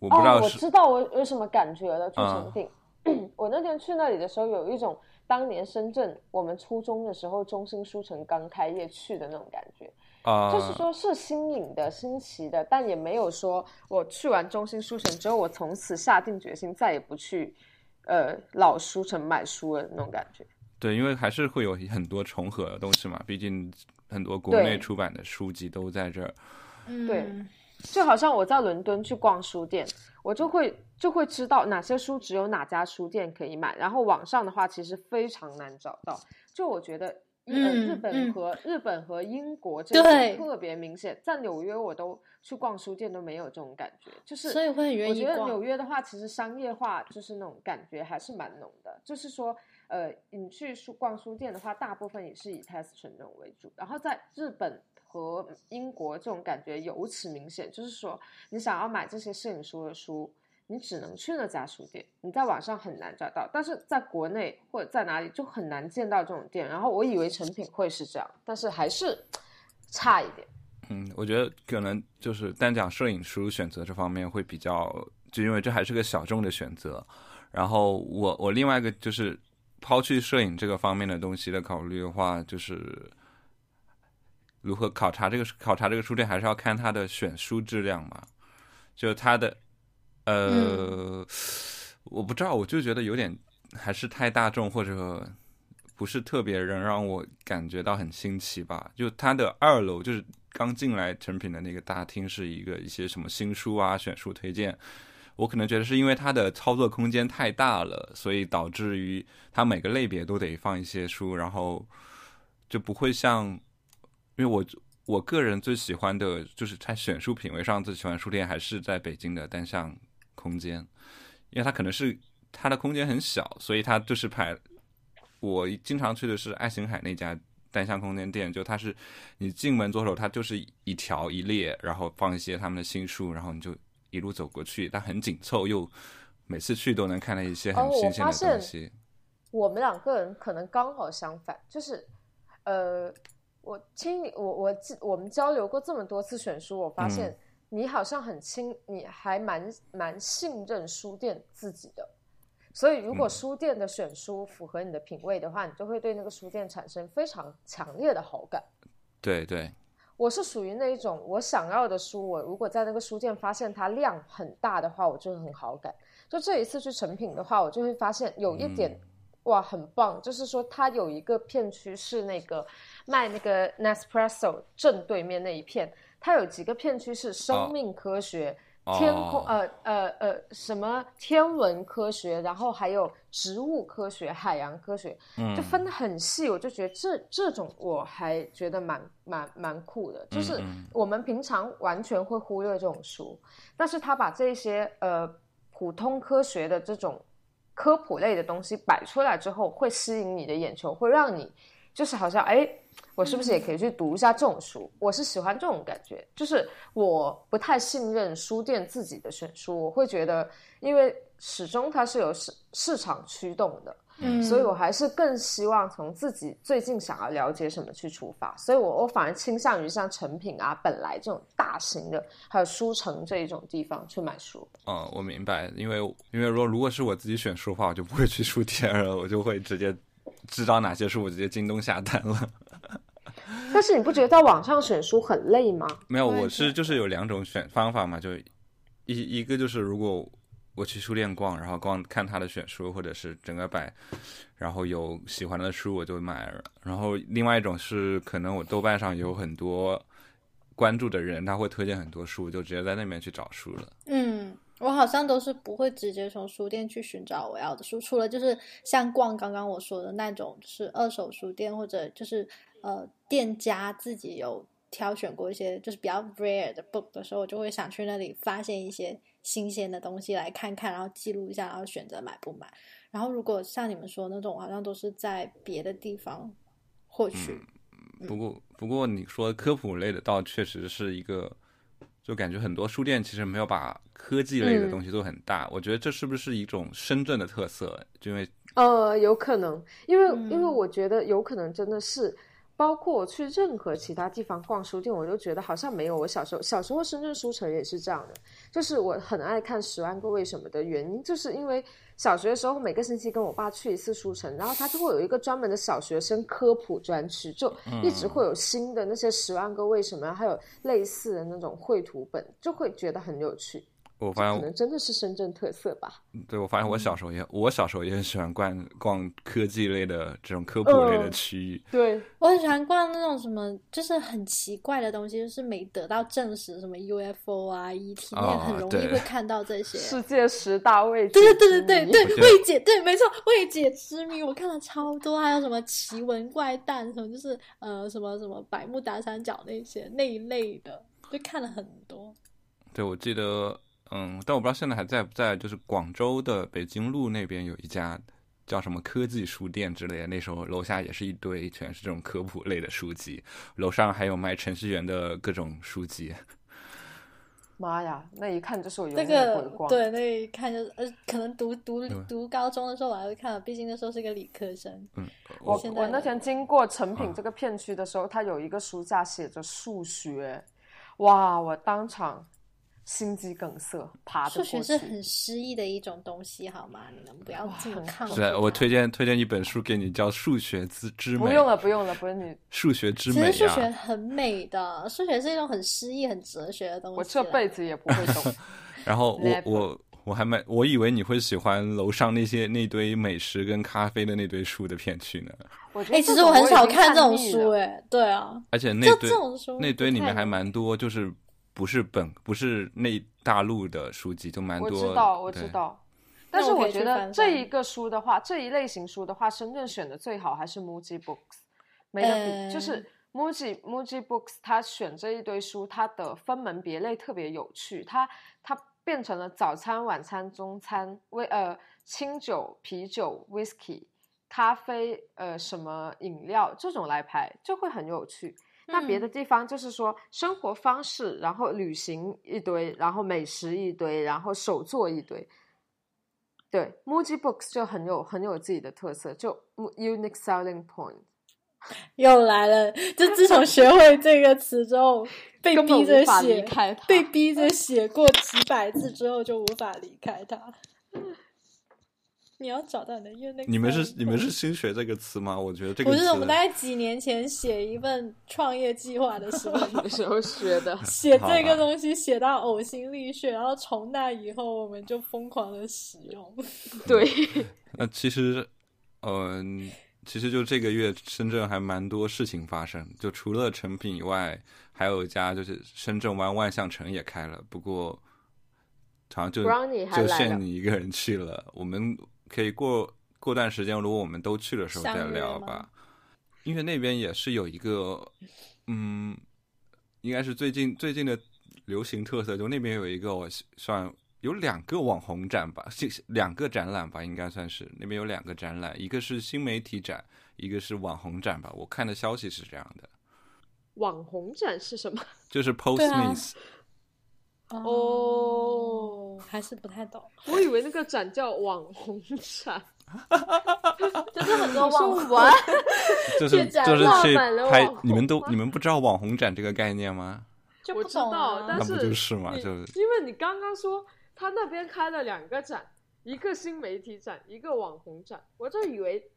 我不知道哦，我、知道我有什么感觉了。去啊成品，我那天去那里的时候，有一种当年深圳我们初中的时候，中心书城刚开业去的那种感觉。啊、就是说是新颖的、新奇的，但也没有说我去完中心书城之后，我从此下定决心再也不去呃老书城买书了那种感觉。对，因为还是会有很多重合的东西嘛，毕竟很多国内出版的书籍都在这儿。对，就好像我在伦敦去逛书店，我就会就会知道哪些书只有哪家书店可以买，然后网上的话其实非常难找到。就我觉得。嗯，日本和日本和英国这个特别明显，在纽约我都去逛书店都没有这种感觉，就是所以会很愿意。我觉得纽约的话，其实商业化就是那种感觉还是蛮浓的。就是说，呃，你去书逛书店的话，大部分也是以 test 纯种为主。然后在日本和英国这种感觉尤其明显，就是说你想要买这些摄影书的书。你只能去那家书店，你在网上很难找到，但是在国内或者在哪里就很难见到这种店。然后我以为成品会是这样，但是还是差一点。嗯，我觉得可能就是单讲摄影书选择这方面会比较，就因为这还是个小众的选择。然后我我另外一个就是抛去摄影这个方面的东西的考虑的话，就是如何考察这个考察这个书店，还是要看它的选书质量嘛，就它的。呃，我不知道，我就觉得有点还是太大众，或者不是特别能让我感觉到很新奇吧。就它的二楼，就是刚进来成品的那个大厅，是一个一些什么新书啊、选书推荐。我可能觉得是因为它的操作空间太大了，所以导致于它每个类别都得放一些书，然后就不会像，因为我。我个人最喜欢的就是在选书品味上最喜欢书店还是在北京的单向空间，因为它可能是它的空间很小，所以它就是排。我经常去的是爱琴海那家单向空间店，就它是你进门左手，它就是一条一列，然后放一些他们的新书，然后你就一路走过去，它很紧凑，又每次去都能看到一些很新鲜的东西。我们两个人可能刚好相反，就是呃。我听你，我我我们交流过这么多次选书，我发现你好像很亲，你还蛮蛮信任书店自己的。所以，如果书店的选书符合你的品味的话，你就会对那个书店产生非常强烈的好感。对对，我是属于那一种，我想要的书，我如果在那个书店发现它量很大的话，我就很好感。就这一次去成品的话，我就会发现有一点哇，很棒，就是说它有一个片区是那个。卖那个 Nespresso 正对面那一片，它有几个片区是生命科学、天空呃呃呃什么天文科学，然后还有植物科学、海洋科学，就分得很细。我就觉得这这种我还觉得蛮蛮蛮酷的，就是我们平常完全会忽略这种书，但是他把这些呃普通科学的这种科普类的东西摆出来之后，会吸引你的眼球，会让你就是好像哎。我是不是也可以去读一下这种书？我是喜欢这种感觉，就是我不太信任书店自己的选书，我会觉得，因为始终它是有市市场驱动的，嗯，所以我还是更希望从自己最近想要了解什么去出发，所以我我反而倾向于像成品啊、本来这种大型的，还有书城这一种地方去买书。嗯，我明白，因为因为如果如果是我自己选书的话，我就不会去书店了，我就会直接知道哪些书，我直接京东下单了。但是你不觉得在网上选书很累吗？没有，我是就是有两种选方法嘛，就一一个就是如果我去书店逛，然后逛看他的选书，或者是整个摆，然后有喜欢的书我就买了。然后另外一种是可能我豆瓣上有很多关注的人，他会推荐很多书，就直接在那边去找书了。嗯，我好像都是不会直接从书店去寻找我要的书，除了就是像逛刚刚我说的那种，就是二手书店或者就是。呃，店家自己有挑选过一些就是比较 rare 的 book 的时候，我就会想去那里发现一些新鲜的东西来看看，然后记录一下，然后选择买不买。然后如果像你们说那种，好像都是在别的地方获取。不过，不过你说科普类的，倒确实是一个，就感觉很多书店其实没有把科技类的东西做很大。我觉得这是不是一种深圳的特色？因为呃，有可能，因为因为我觉得有可能真的是。包括我去任何其他地方逛书店，我就觉得好像没有我小时候。小时候深圳书城也是这样的，就是我很爱看《十万个为什么》的原因，就是因为小学的时候每个星期跟我爸去一次书城，然后他就会有一个专门的小学生科普专区，就一直会有新的那些《十万个为什么》，还有类似的那种绘图本，就会觉得很有趣。我发现可能真的是深圳特色吧。对，我发现我嗯小时候也，我小时候也很喜欢逛逛科技类的这种科普类的嗯区域。对，我很喜欢逛那种什么，就是很奇怪的东西，就是没得到证实，什么 UFO 啊、ET，很容易对会看到这些。世界十大未解对对之谜对对对对，未解对，没错，未解之谜，我看了超多，还有什么奇闻怪诞，什么就是呃什么什么百慕达三角那些那一类的，就看了很多。对，我记得，嗯，但我不知道现在还在不在，就是广州的北京路那边有一家叫什么科技书店之类的，那时候楼下也是一堆全是这种科普类的书籍，楼上还有卖程序员的各种书籍。妈呀，那一看就是我永那。个对，那一看就是呃，可能读读读高中的时候我还会看，毕竟那时候是个理科生。嗯，我现在的我那天经过成品啊这个片区的时候，它有一个书架写着数学，哇，我当场心肌梗塞，爬数。学是很诗意的一种东西，好吗？你能不要这么很抗拒是？我推荐推荐一本书给你，叫《数学之之美》。不用了，不用了，不用你，数学之美其实数学啊！很美的，数学是一种很诗意、很哲学的东西。我这辈子也不会懂。然后我我我还蛮，我以为你会喜欢楼上那些那堆美食跟咖啡的那堆书的片区呢，哎、其实我很少看这种书、了哎，对啊，而且那就堆那堆里面还蛮多，就是不是本不是内大陆的书籍，就蛮多我。知道，我知。道。但是我觉得这一个书的话，这一类型书的话，深圳选的最好还是 Muji Books，没得比。就呃是 Muji Muji Books，它选这一堆书，它的分门别类特别有趣。它它变成了早餐、晚餐、中餐，威呃清酒、啤酒、whisky、咖啡，呃什么饮料这种来排，就会很有趣。那别的地方就是说生活方式，然后旅行一堆，然后美食一堆，然后手作一堆。对，Muji Books 就很有很有自己的特色，就 unique selling point。又来了。就自从学会这个词之后，被逼着写，开被逼着写过几百字之后，就无法离开它。你要找到你的 unique。你们是你们是新学这个词吗？我觉得这个不是我们大概几年前写一份创业计划的时候，的时候学的，写这个东西写到呕心沥血，然后从那以后我们就疯狂的使用。对，那其实，嗯、其实就这个月深圳还蛮多事情发生，就除了成品以外，还有一家就是深圳湾万象城也开了，不过好像就就限你一个人去了。我们可以过过段时间，如果我们都去的时候再聊吧。因为那边也是有一个，嗯，应该是最近最近的流行特色，就那边有一个我算有两个网红展吧，是 两个展览吧，应该算是那边有两个展览，一个是新媒体展，一个是网红展吧。我看的消息是这样的，网红展是什么？就是 Post 对啊 Miss，、哦，还是不太懂。我以为那个展叫网红展，就是很多网红完，就是就是去拍，你们都你们不知道网红展这个概念吗？就不懂啊。道但是就是嘛，就是因为你刚刚说他那边开了两个展，一个新媒体展，一个网红展，我就以为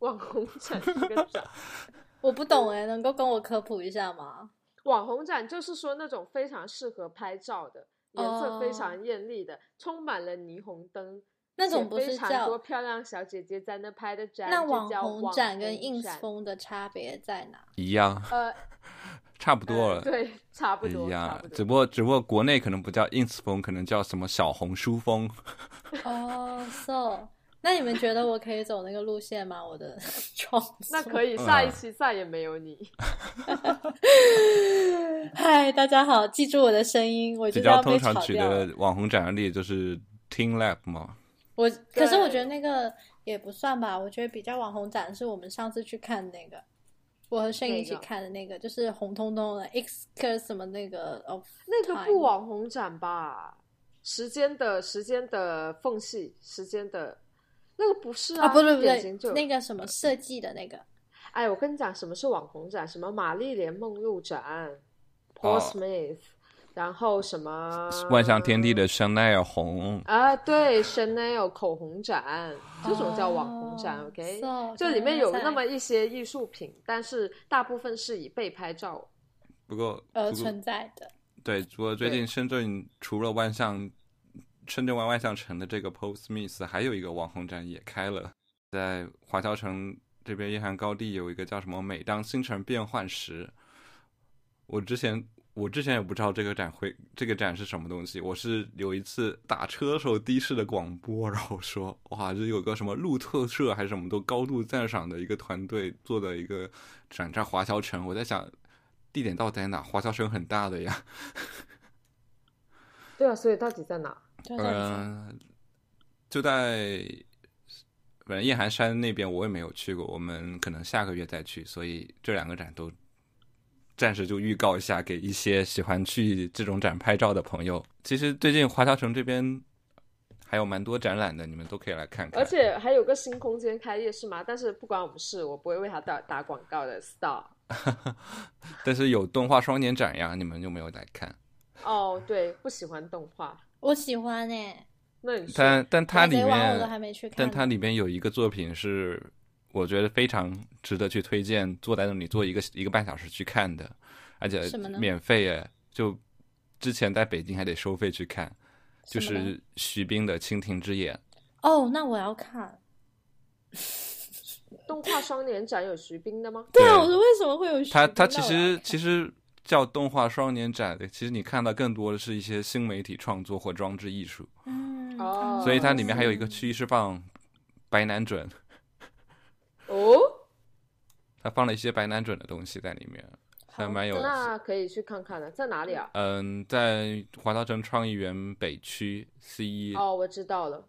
网红展是个展。我不懂哎，能够跟我科普一下吗？网红展就是说那种非常适合拍照的，颜色非哦常艳丽的，充满了霓虹灯，那种且非常不是叫多漂亮小姐姐在那拍的展，那网红展跟 ins 风的差别在哪？一样，呃差不多了。呃对，差不多，一样不，多。只不过只不过国内可能不叫 ins 风，可能叫什么小红书风。哦，so，那你们觉得我可以走那个路线吗？我的 创作那可以，嗯下一期再也没有你。嗨，大家好，记住我的声音，我比就是要通常举的。网红展的例子就是 Team Lab 嘛，我可是我觉得那个也不算吧，我觉得比较网红展是我们上次去看那个，我和盛一起看的那个，就是红彤彤的 X 个什么那个哦，那个不网红展吧？时间的时间的缝隙，时间的那个不是啊，不对不对那个什么设计的那个，哎，我跟你讲，什么是网红展？什么玛丽莲梦露展、哦 Paul Smith，然后什么万象天地的香奈儿红，啊，对，Chanel 口红展，这种叫网红展、哦 o k so，就里面有那么一些艺术品，但是大部分是以被拍照。不过而存在的。对，不过最近深圳除了万象深圳湾万象城的这个 Paul Smith 还有一个网红展也开了，在华侨城这边夜航高地有一个叫什么“每当星辰变幻时”，我之前。我之前也不知道这个展会，这个展是什么东西。我是有一次打车的时候，的士的广播，然后说，哇，这有个什么路特社还是什么，都高度赞赏的一个团队做的一个展，在华侨城。我在想，地点到底在哪？华侨城很大的呀。对啊，所以到底在哪？嗯，就在反正叶寒山那边，我也没有去过。我们可能下个月再去，所以这两个展都。暂时就预告一下，给一些喜欢去这种展拍照的朋友。其实最近华侨城这边还有蛮多展览的，你们都可以来看看。而且还有个新空间开业是吗？但是不关我们事，我不会为他打打广告的。Star。但是有动画双年展呀，你们有没有来看？哦，对，不喜欢动画。我喜欢诶。那你但但它里面，去看。但它里面有一个作品是。我觉得非常值得去推荐，坐在那里坐一个一个半小时去看的，而且免费诶。就之前在北京还得收费去看，就是徐冰的《蜻蜓之眼》。哦，那我要看。动画双年展有徐冰的吗？对啊，我说为什么会有徐冰？他他其实其实叫动画双年展的，其实你看到更多的是一些新媒体创作或装置艺术。嗯哦，所以它里面还有一个区域是放白南准。哦，他放了一些白南准的东西在里面，还蛮有。那可以去看看的，在哪里啊？嗯，在华侨城创意园北区 C 一。哦，我知道了，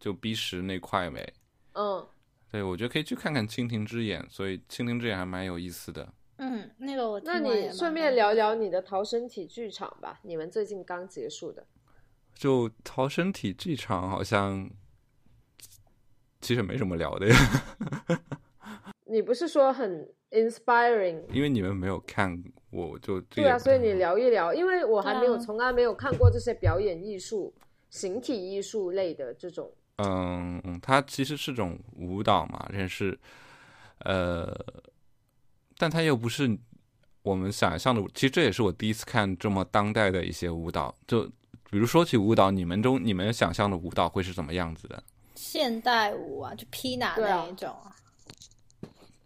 就 B 十那块没？嗯，对，我觉得可以去看看《蜻蜓之眼》，所以《蜻蜓之眼》还蛮有意思的。嗯，那个我。那你顺便聊聊你的逃生体剧场吧，你们最近刚结束的。就逃生体剧场好像。其实没什么聊的呀。你不是说很 inspiring？因为你们没有看，我就对啊，所以你聊一聊，因为我还没有从来没有看过这些表演艺术、形体艺术类的这种。嗯嗯，它其实是种舞蹈嘛，但是呃，但它又不是我们想象的。其实这也是我第一次看这么当代的一些舞蹈。就比如说起舞蹈，你们中你们想象的舞蹈会是怎么样子的？现代舞啊，就 Pina 那一种啊，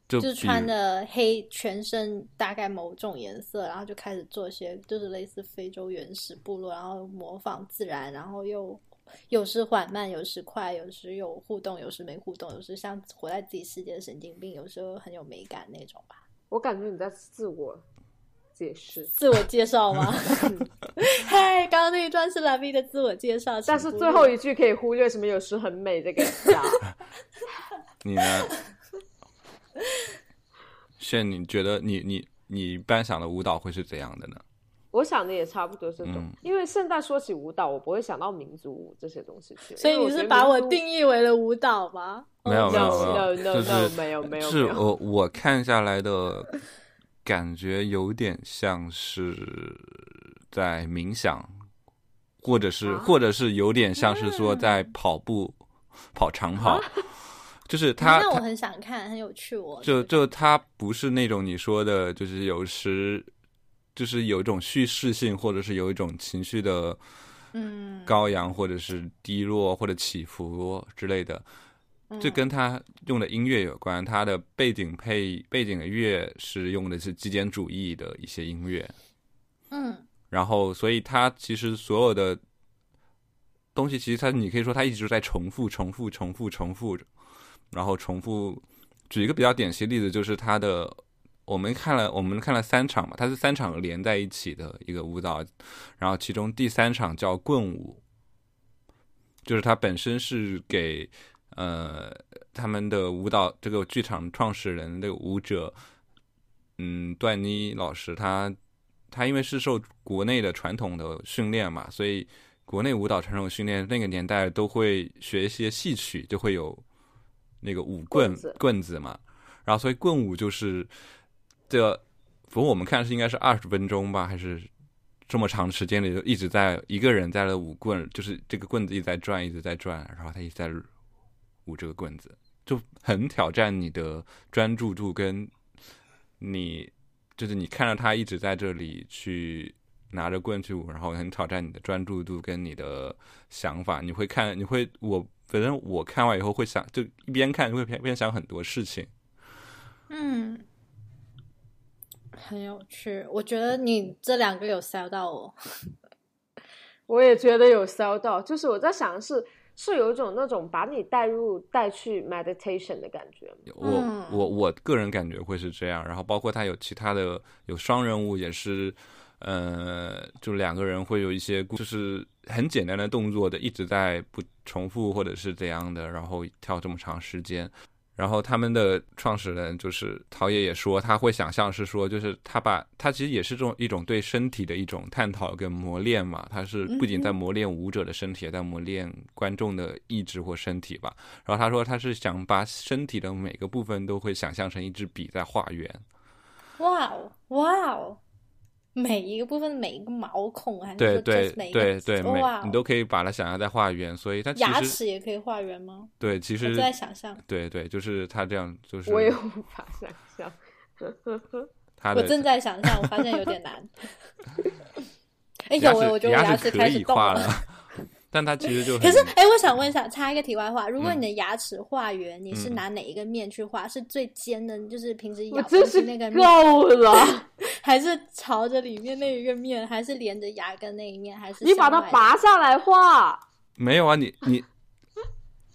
就是穿的黑，全身大概某种颜色，然后就开始做一些，就是类似非洲原始部落，然后模仿自然，然后又有时缓慢，有时快，有时有互动，有时没互动，有时像活在自己世界的神经病，有时候很有美感那种吧。我感觉你在自我。解释自我介绍吗？嗨，刚刚那一段是蓝 V 的自我介绍，但是最后一句可以忽略什么？有时很美这个呀。你呢？炫，你觉得你你你一般想的舞蹈会是怎样的呢？我想的也差不多这种，因为现在说起舞蹈，我不会想到民族舞这些东西去。所以你是把我定义为了舞蹈吗？没有没有没有，no 没有没有，是我我看下来的。感觉有点像是在冥想，或者是，或者是有点像是说在跑步，跑长跑，就是 他。那我很想看，很有趣。我就就他不是那种你说的，就是有时就是有一种叙事性，或者是有一种情绪的，嗯，高扬或者是低落或者起伏之类的。这跟他用的音乐有关，他的背景配背景的乐是用的是极简主义的一些音乐，嗯，然后所以他其实所有的东西，其实他你可以说他一直在重复、重复、重复、重复，然后重复。举一个比较典型的例子，就是他的我们看了我们看了三场嘛，它是三场连在一起的一个舞蹈，然后其中第三场叫棍舞，就是它本身是给。呃，他们的舞蹈这个剧场创始人的舞者，嗯，段妮老师，他他因为是受国内的传统的训练嘛，所以国内舞蹈传统训练那个年代都会学一些戏曲，就会有那个舞棍棍子嘛，然后所以棍舞就是这，不过我们看是应该是二十分钟吧，还是这么长时间里就一直在一个人在那舞棍，就是这个棍子一直在转，一直在转，然后他一直在。舞这个棍子就很挑战你的专注度，跟你就是你看着他一直在这里去拿着棍去舞，然后很挑战你的专注度跟你的想法。你会看，你会我反正我看完以后会想，就一边看就会边边想很多事情。嗯，很有趣。我觉得你这两个有 sell 到我。我也觉得有 sell 到，就是我在想的是。是有一种那种把你带入带去 meditation 的感觉。我我我个人感觉会是这样，然后包括他有其他的有双人舞，也是，呃，就两个人会有一些就是很简单的动作的，一直在不重复或者是怎样的，然后跳这么长时间。然后他们的创始人就是陶冶也说，他会想象是说，就是他把他其实也是这种一种对身体的一种探讨跟磨练嘛。他是不仅在磨练舞者的身体，也在磨练观众的意志或身体吧。然后他说，他是想把身体的每个部分都会想象成一支笔在画圆。哇哦，哇哦！每一个部分，每一个毛孔，还是对对对对，每你都可以把它想象在画圆，所以它牙齿也可以画圆吗？对，其实在想象。对对，就是他这样，就是我也无法想象。他我正在想象，我发现有点难。哎，有我觉得牙齿开始动了。但它其实就可是哎，我想问一下，插一个题外话，如果你的牙齿画圆，你是拿哪一个面去画？是最尖的，就是平时咬东西那个面，够了，还是朝着里面那一个面，还是连着牙根那一面，还是你把它拔下来画？没有啊，你你，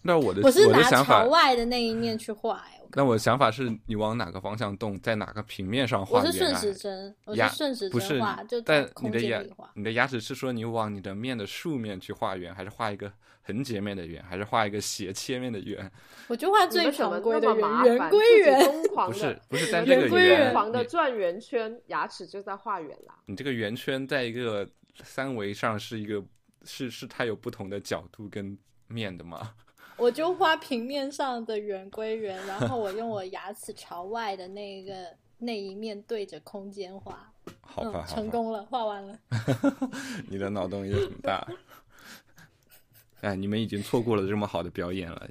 那我的我是拿朝外的那一面去画。那我的想法是你往哪个方向动，在哪个平面上画？我是顺时针，我是顺时针画，就在你的牙，你的牙齿是说你往你的面的竖面去画圆，还是画一个横截面的圆，还是画一个斜切面的圆？我就画最常规的圆，圆规圆。不是不是在这个圆狂的转圆圈，牙齿就在画圆啦。你这个圆圈在一个三维上是一个是是它有不同的角度跟面的吗？我就画平面上的圆归圆，然后我用我牙齿朝外的那个那一面对着空间画，好吧，成功了，画完了。你的脑洞也很大。哎，你们已经错过了这么好的表演了。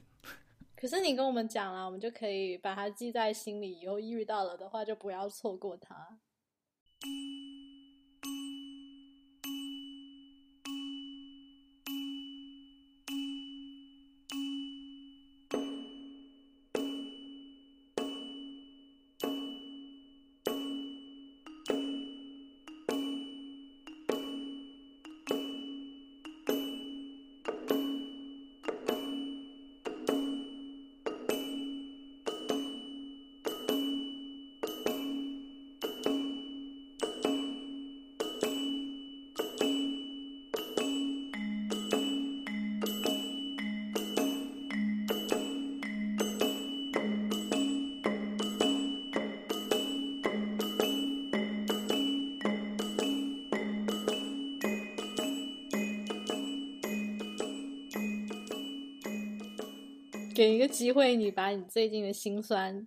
可是你跟我们讲了，我们就可以把它记在心里，以后遇到了的话就不要错过它。给一个机会，你把你最近的心酸，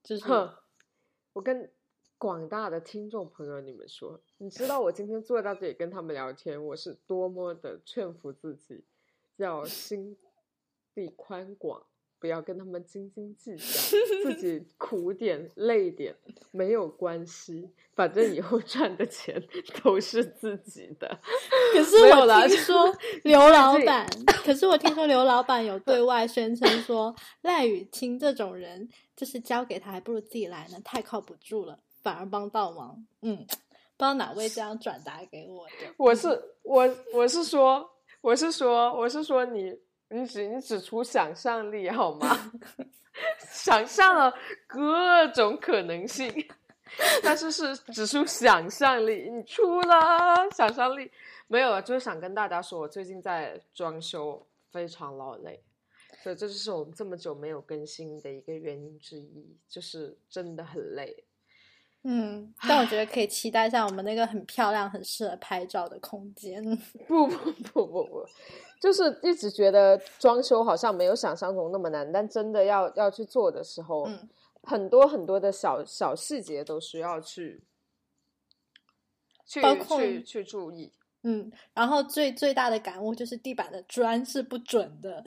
就是，我跟广大的听众朋友你们说，你知道我今天坐到这里跟他们聊天，我是多么的劝服自己，要心地宽广。不要跟他们斤斤计较，自己 苦点累点没有关系，反正以后赚的钱 都是自己的。可是我听说刘老板，可是我听说刘老板有对外宣称说赖雨清这种人，就是交给他还不如自己来呢，太靠不住了，反而帮倒忙。嗯，不知道哪位这样转达给我的？我是我我是说我是说我是说你。你只你只出想象力好吗？想象了各种可能性，但是是只出想象力。你出了想象力没有了，就是想跟大家说，我最近在装修，非常劳累，所以这就是我们这么久没有更新的一个原因之一，就是真的很累。嗯，但我觉得可以期待一下我们那个很漂亮、很适合拍照的空间。不不不不不。就是一直觉得装修好像没有想象中那么难，但真的要要去做的时候，嗯很多很多的小小细节都需要去去去去注意。嗯，然后最最大的感悟就是地板的砖是不准的，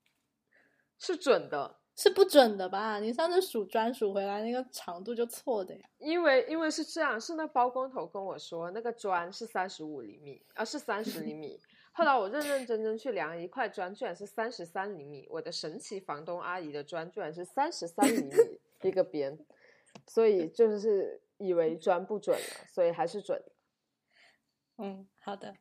是准的，是不准的吧？你上次数砖数回来那个长度就错的呀。因为因为是这样，是那包工头跟我说，那个砖是三十五厘米，啊是三十厘米。后来我认认真真去量，一块砖居然是三十三厘米。我的神奇房东阿姨的砖居然是三十三厘米 一个边，所以就是以为砖不准了，所以还是准的。嗯，好的。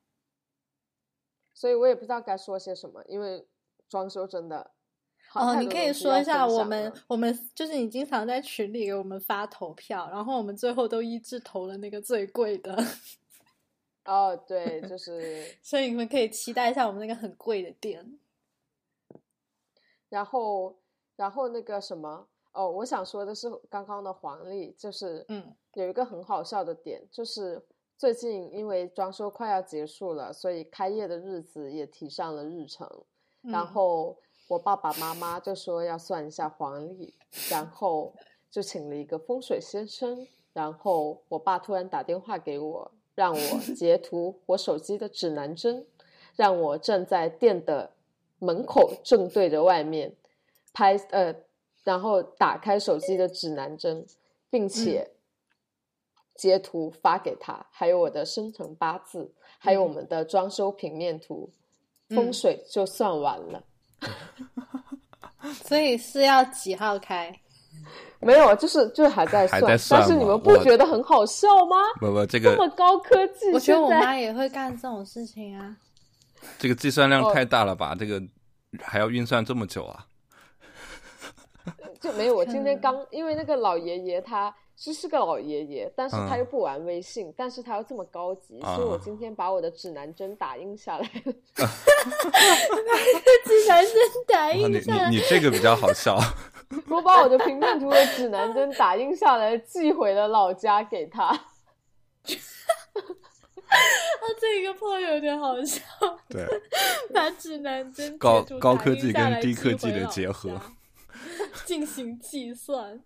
所以我也不知道该说些什么，因为装修真的好哦，太你可以说一下我们我们就是你经常在群里给我们发投票，然后我们最后都一致投了那个最贵的，哦，对，就 是所以你们可以期待一下我们那个很贵的店。然后然后那个什么哦，我想说的是刚刚的黄历，就是嗯有一个很好笑的点，就是最近因为装修快要结束了，所以开业的日子也提上了日程。然嗯后我爸爸妈妈就说要算一下黄历，然后就请了一个风水先生。然后我爸突然打电话给我，让我 截图我手机的指南针，让我站在店的门口正对着外面拍呃，然后打开手机的指南针，并且截图发给他，还有我的生辰八字，还有我们的装修平面图，风嗯水就算完了。所以是要几号开？没有，就是就是还在算，还在算但是你们不觉得很好笑吗？不不，这个这么高科技，我觉得我妈也会干这种事情啊。这个计算量哦太大了吧？这个还要运算这么久啊？就没有。我今天刚因为那个老爷爷他是是个老爷爷，但是他嗯又不玩微信，但是他又这么高级，所以我啊今天把我的指南针打印下来了。指南针打印下来你你这个比较好笑。我把我的平面图的指南针打印下来，寄回了老家给他。啊，这个破有点好笑，对，把指南针高高科技跟低科寄技的结合家进行计算。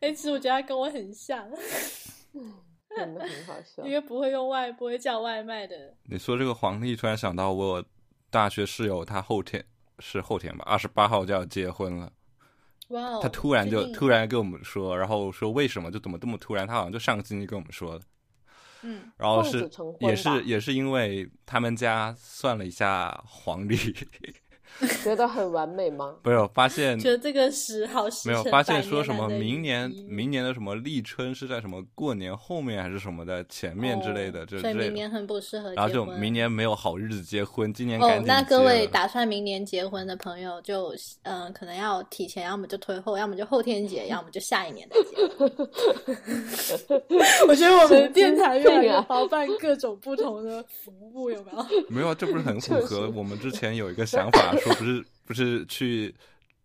哎，其实我觉得他跟我很像，真的很好笑一。个不会用外不会叫外卖的。你说这个黄历，突然想到我大学室友，他后天是后天吧，二十八号就要结婚了。哇哦！他突然就突然跟我们说，然后说为什么就怎么这么突然？他好像就上个星期跟我们说的。嗯，然后是也是也是因为他们家算了一下黄历，觉得很完美吗？没有发现觉得这个时好时没有发现说什么明年明年的什么立春是在什么过年后面还是什么的前面之类的，这哦所以之类的。明年很不适合。然后就明年没有好日子结婚，今年哦赶，紧那各位打算明年结婚的朋友就，嗯、可能要提前，要么就推后，要么就后天结，要么就下一年再结。我觉得我们电台越来越神经病啊包办各种不同的服务，有没有？没有啊，这不是很符合我们之前有一个想法，说不是不是去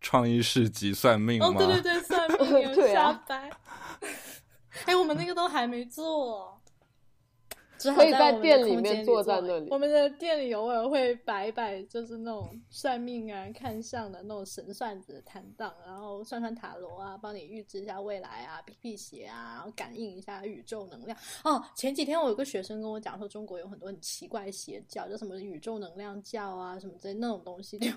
创意市集算命吗？哦，对对对，算命 有对啊下班。哎、我们那个都还没做。只好可以在店里面坐在那里我们的店里偶尔会摆一摆，就是那种算命啊、看相的那种神算子的摊档，然后算算塔罗啊，帮你预知一下未来啊、辟辟邪啊，然后感应一下宇宙能量。哦，前几天我有个学生跟我讲说，中国有很多很奇怪的邪教，叫什么宇宙能量教啊，什么之类那种东西，就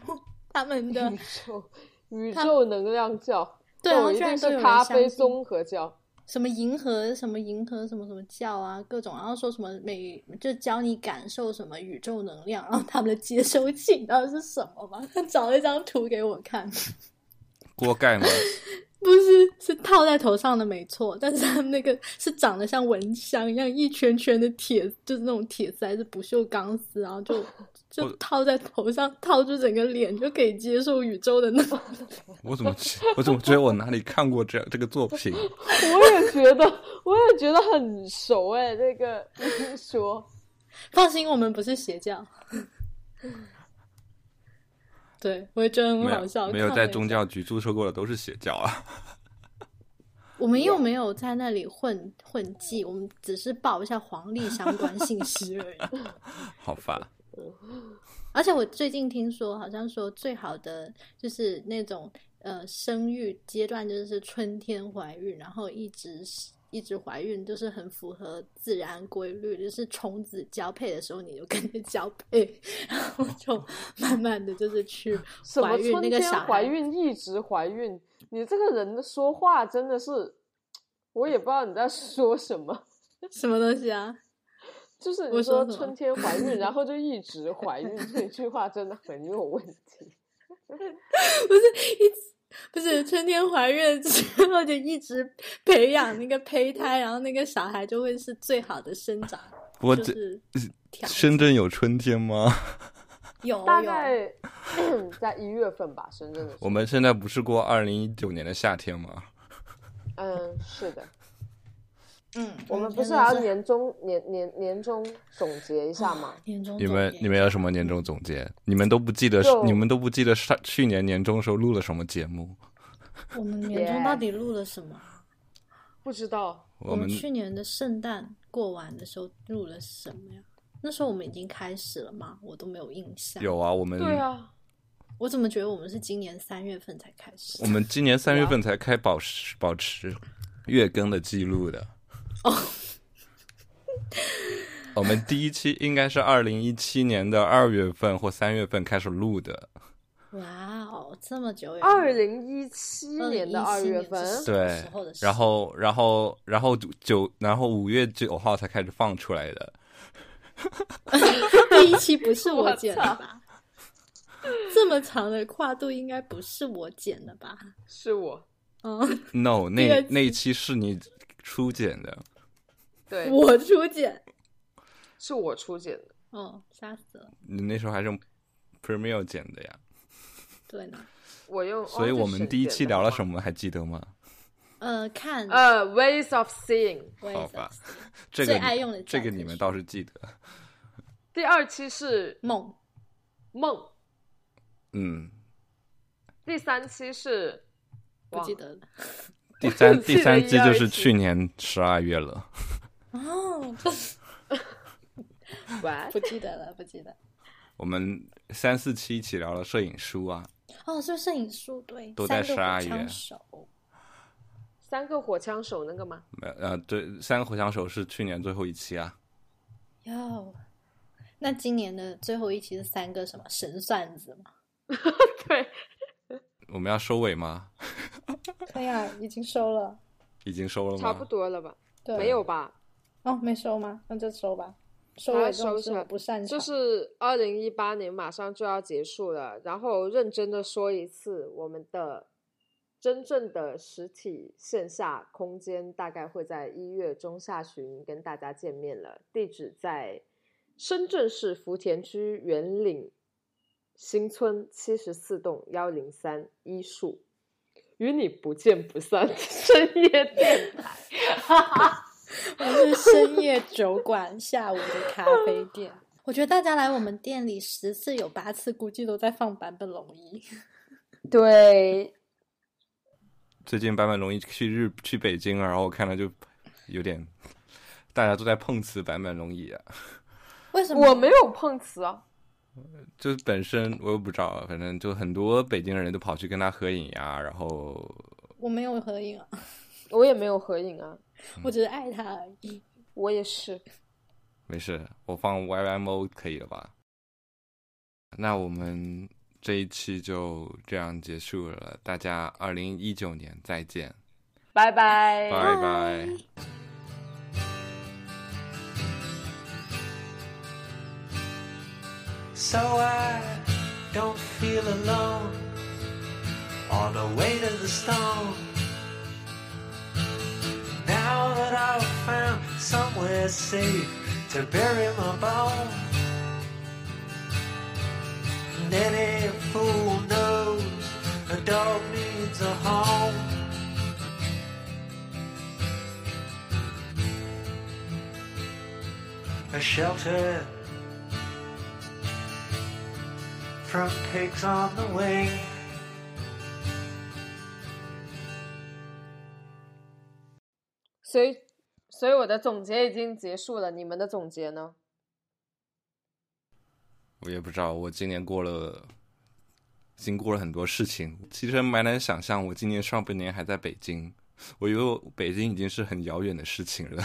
他们的宇宙宇宙能量教，对，我一然后居然都有人定是咖相信啡综合教。什么银河什么银河什么什么教啊，各种，然后说什么每就教你感受什么宇宙能量，然后他们的接收器到底是什么吗？他 找了一张图给我看，锅盖吗？不是是套在头上的没错，但是他们那个是长得像蚊香一样一圈圈的铁，就是那种铁丝还是不锈钢丝，然后就 就套在头上，套住整个脸就可以接受宇宙的那种。我怎么我怎么觉得我哪里看过这这个作品？我也觉得，我也觉得很熟哎、这个一说，放心，我们不是邪教。对，我也觉得很没好笑。有没有在宗教局注册过的都是邪教啊。我们又没有在那里混混迹，我们只是报一下黄历相关信息而已。好烦，而且我最近听说，好像说最好的就是那种呃生育阶段，就是春天怀孕，然后一直一直怀孕，就是很符合自然规律，就是虫子交配的时候你就跟着交配，然后就 慢慢的就是去 怀孕那个小孩怀孕一直怀孕，你这个人的说话真的是，我也不知道你在说什么。什么东西啊？就是我你说春天怀孕，然后就一直怀孕，这句话真的很有问题。不是一直不是春天怀孕之后就一直培养那个胚胎，然后那个小孩就会是最好的生长，不过这就是深圳有春天吗？有有大概 在一月份吧，深圳的。我们现在不是过二零一九年的夏天吗？嗯，是的，嗯，我们嗯不是还要年终年年年终总结一下吗？年终你们总结你们有什么年终总结？你们都不记得你们都不记得上去年年终时候录了什么节目？我们 年终到底录了什么？不知道，我们去年的圣诞过完的时候录了什么呀？那时候我们已经开始了吗？我都没有印象。有啊，我们对啊，我怎么觉得我们是今年三月份才开始我？们今年三月份才开保持保持月更的记录的。哦，我们第一期应该是二零一七年的二月份或三月份开始录的。哇哦，这么久远！二零一七年的2017二月份对然后然后然后九然后五月九号才开始放出来的。第一期不是我剪的吧？这么长的跨度应该不是我剪的吧？是我，嗯，No，那那一期是你初剪的。对，我初剪。是我初剪的。哦，吓死了。你那时候还是用 Premiere 剪的呀，对呢，我用，所以我们第一期聊了什么？还记得吗？呃，看呃，Ways of Seeing。好吧，这个最爱用的这个你们倒是记得。第二期是梦，梦，嗯，第三期是不记得了。第三 第三期就是去年十二月了。哦，喂，不记得了，不记得。我们三四期一起聊了摄影书啊，哦，是摄影书对，都在三个12火枪月手。三个火枪手那个吗？没有呃，对，三个火枪手是去年最后一期啊。哟，那今年的最后一期是三个什么神算子吗？对，我们要收尾吗？可以啊，已经收了。已经收了吗？差不多了吧？对，没有吧？哦，没收吗？那就收吧。收收起来事我不擅长。就是二零一八年马上就要结束了，然后认真的说一次，我们的真正的实体线下空间大概会在一月中下旬跟大家见面了，地址在深圳市福田区圆岭新村七十四栋幺零三一树，与你不见不散，深夜电台。我是深夜酒馆，下午的咖啡店。我觉得大家来我们店里十次有八次，估计都在放版本龙一。对，最近坂本龙一去日去北京，然后我看了就有点，大家都在碰瓷坂本龙一啊。为什么？我没有碰瓷啊。就是本身我也不知道，反正就很多北京人都跑去跟他合影呀，然后我没有合影啊，我也没有合影啊，我只是爱他而已。我也是。没事，我放 YYMO 可以了吧？那我们这一期就这样结束了，大家二零一九年再见，拜拜。拜拜。so I don't feel alone on the way to the stone. Now that I've found somewhere safe to bury my bones, and any fool knows a dog needs a home. A shelter from pigs on the wing. 所以，所以我的总结已经结束了，你们的总结呢？我也不知道，我今年过了，经过了很多事情，其实蛮难想象我今年上半年还在北京，我以为北京已经是很遥远的事情了。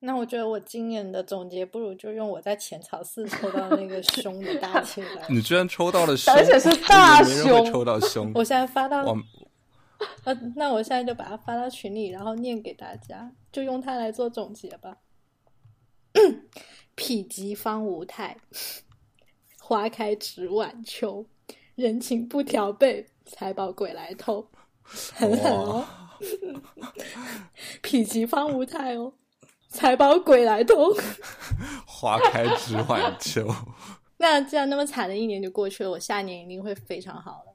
那我觉得我今年的总结不如就用我在浅草寺抽到那个胸的大 气来。你居然抽到了胸，而且是大我以为没人会熊抽到胸。我现在发到，那我现在就把它发到群里，然后念给大家，就用它来做总结吧。否极方无态，花开值晚秋，人情不调倍，财宝鬼来偷，很狠哦。否极方无态哦，财宝鬼来偷。花开值晚秋。那既然那么惨的一年就过去了，我下一年一定会非常好的。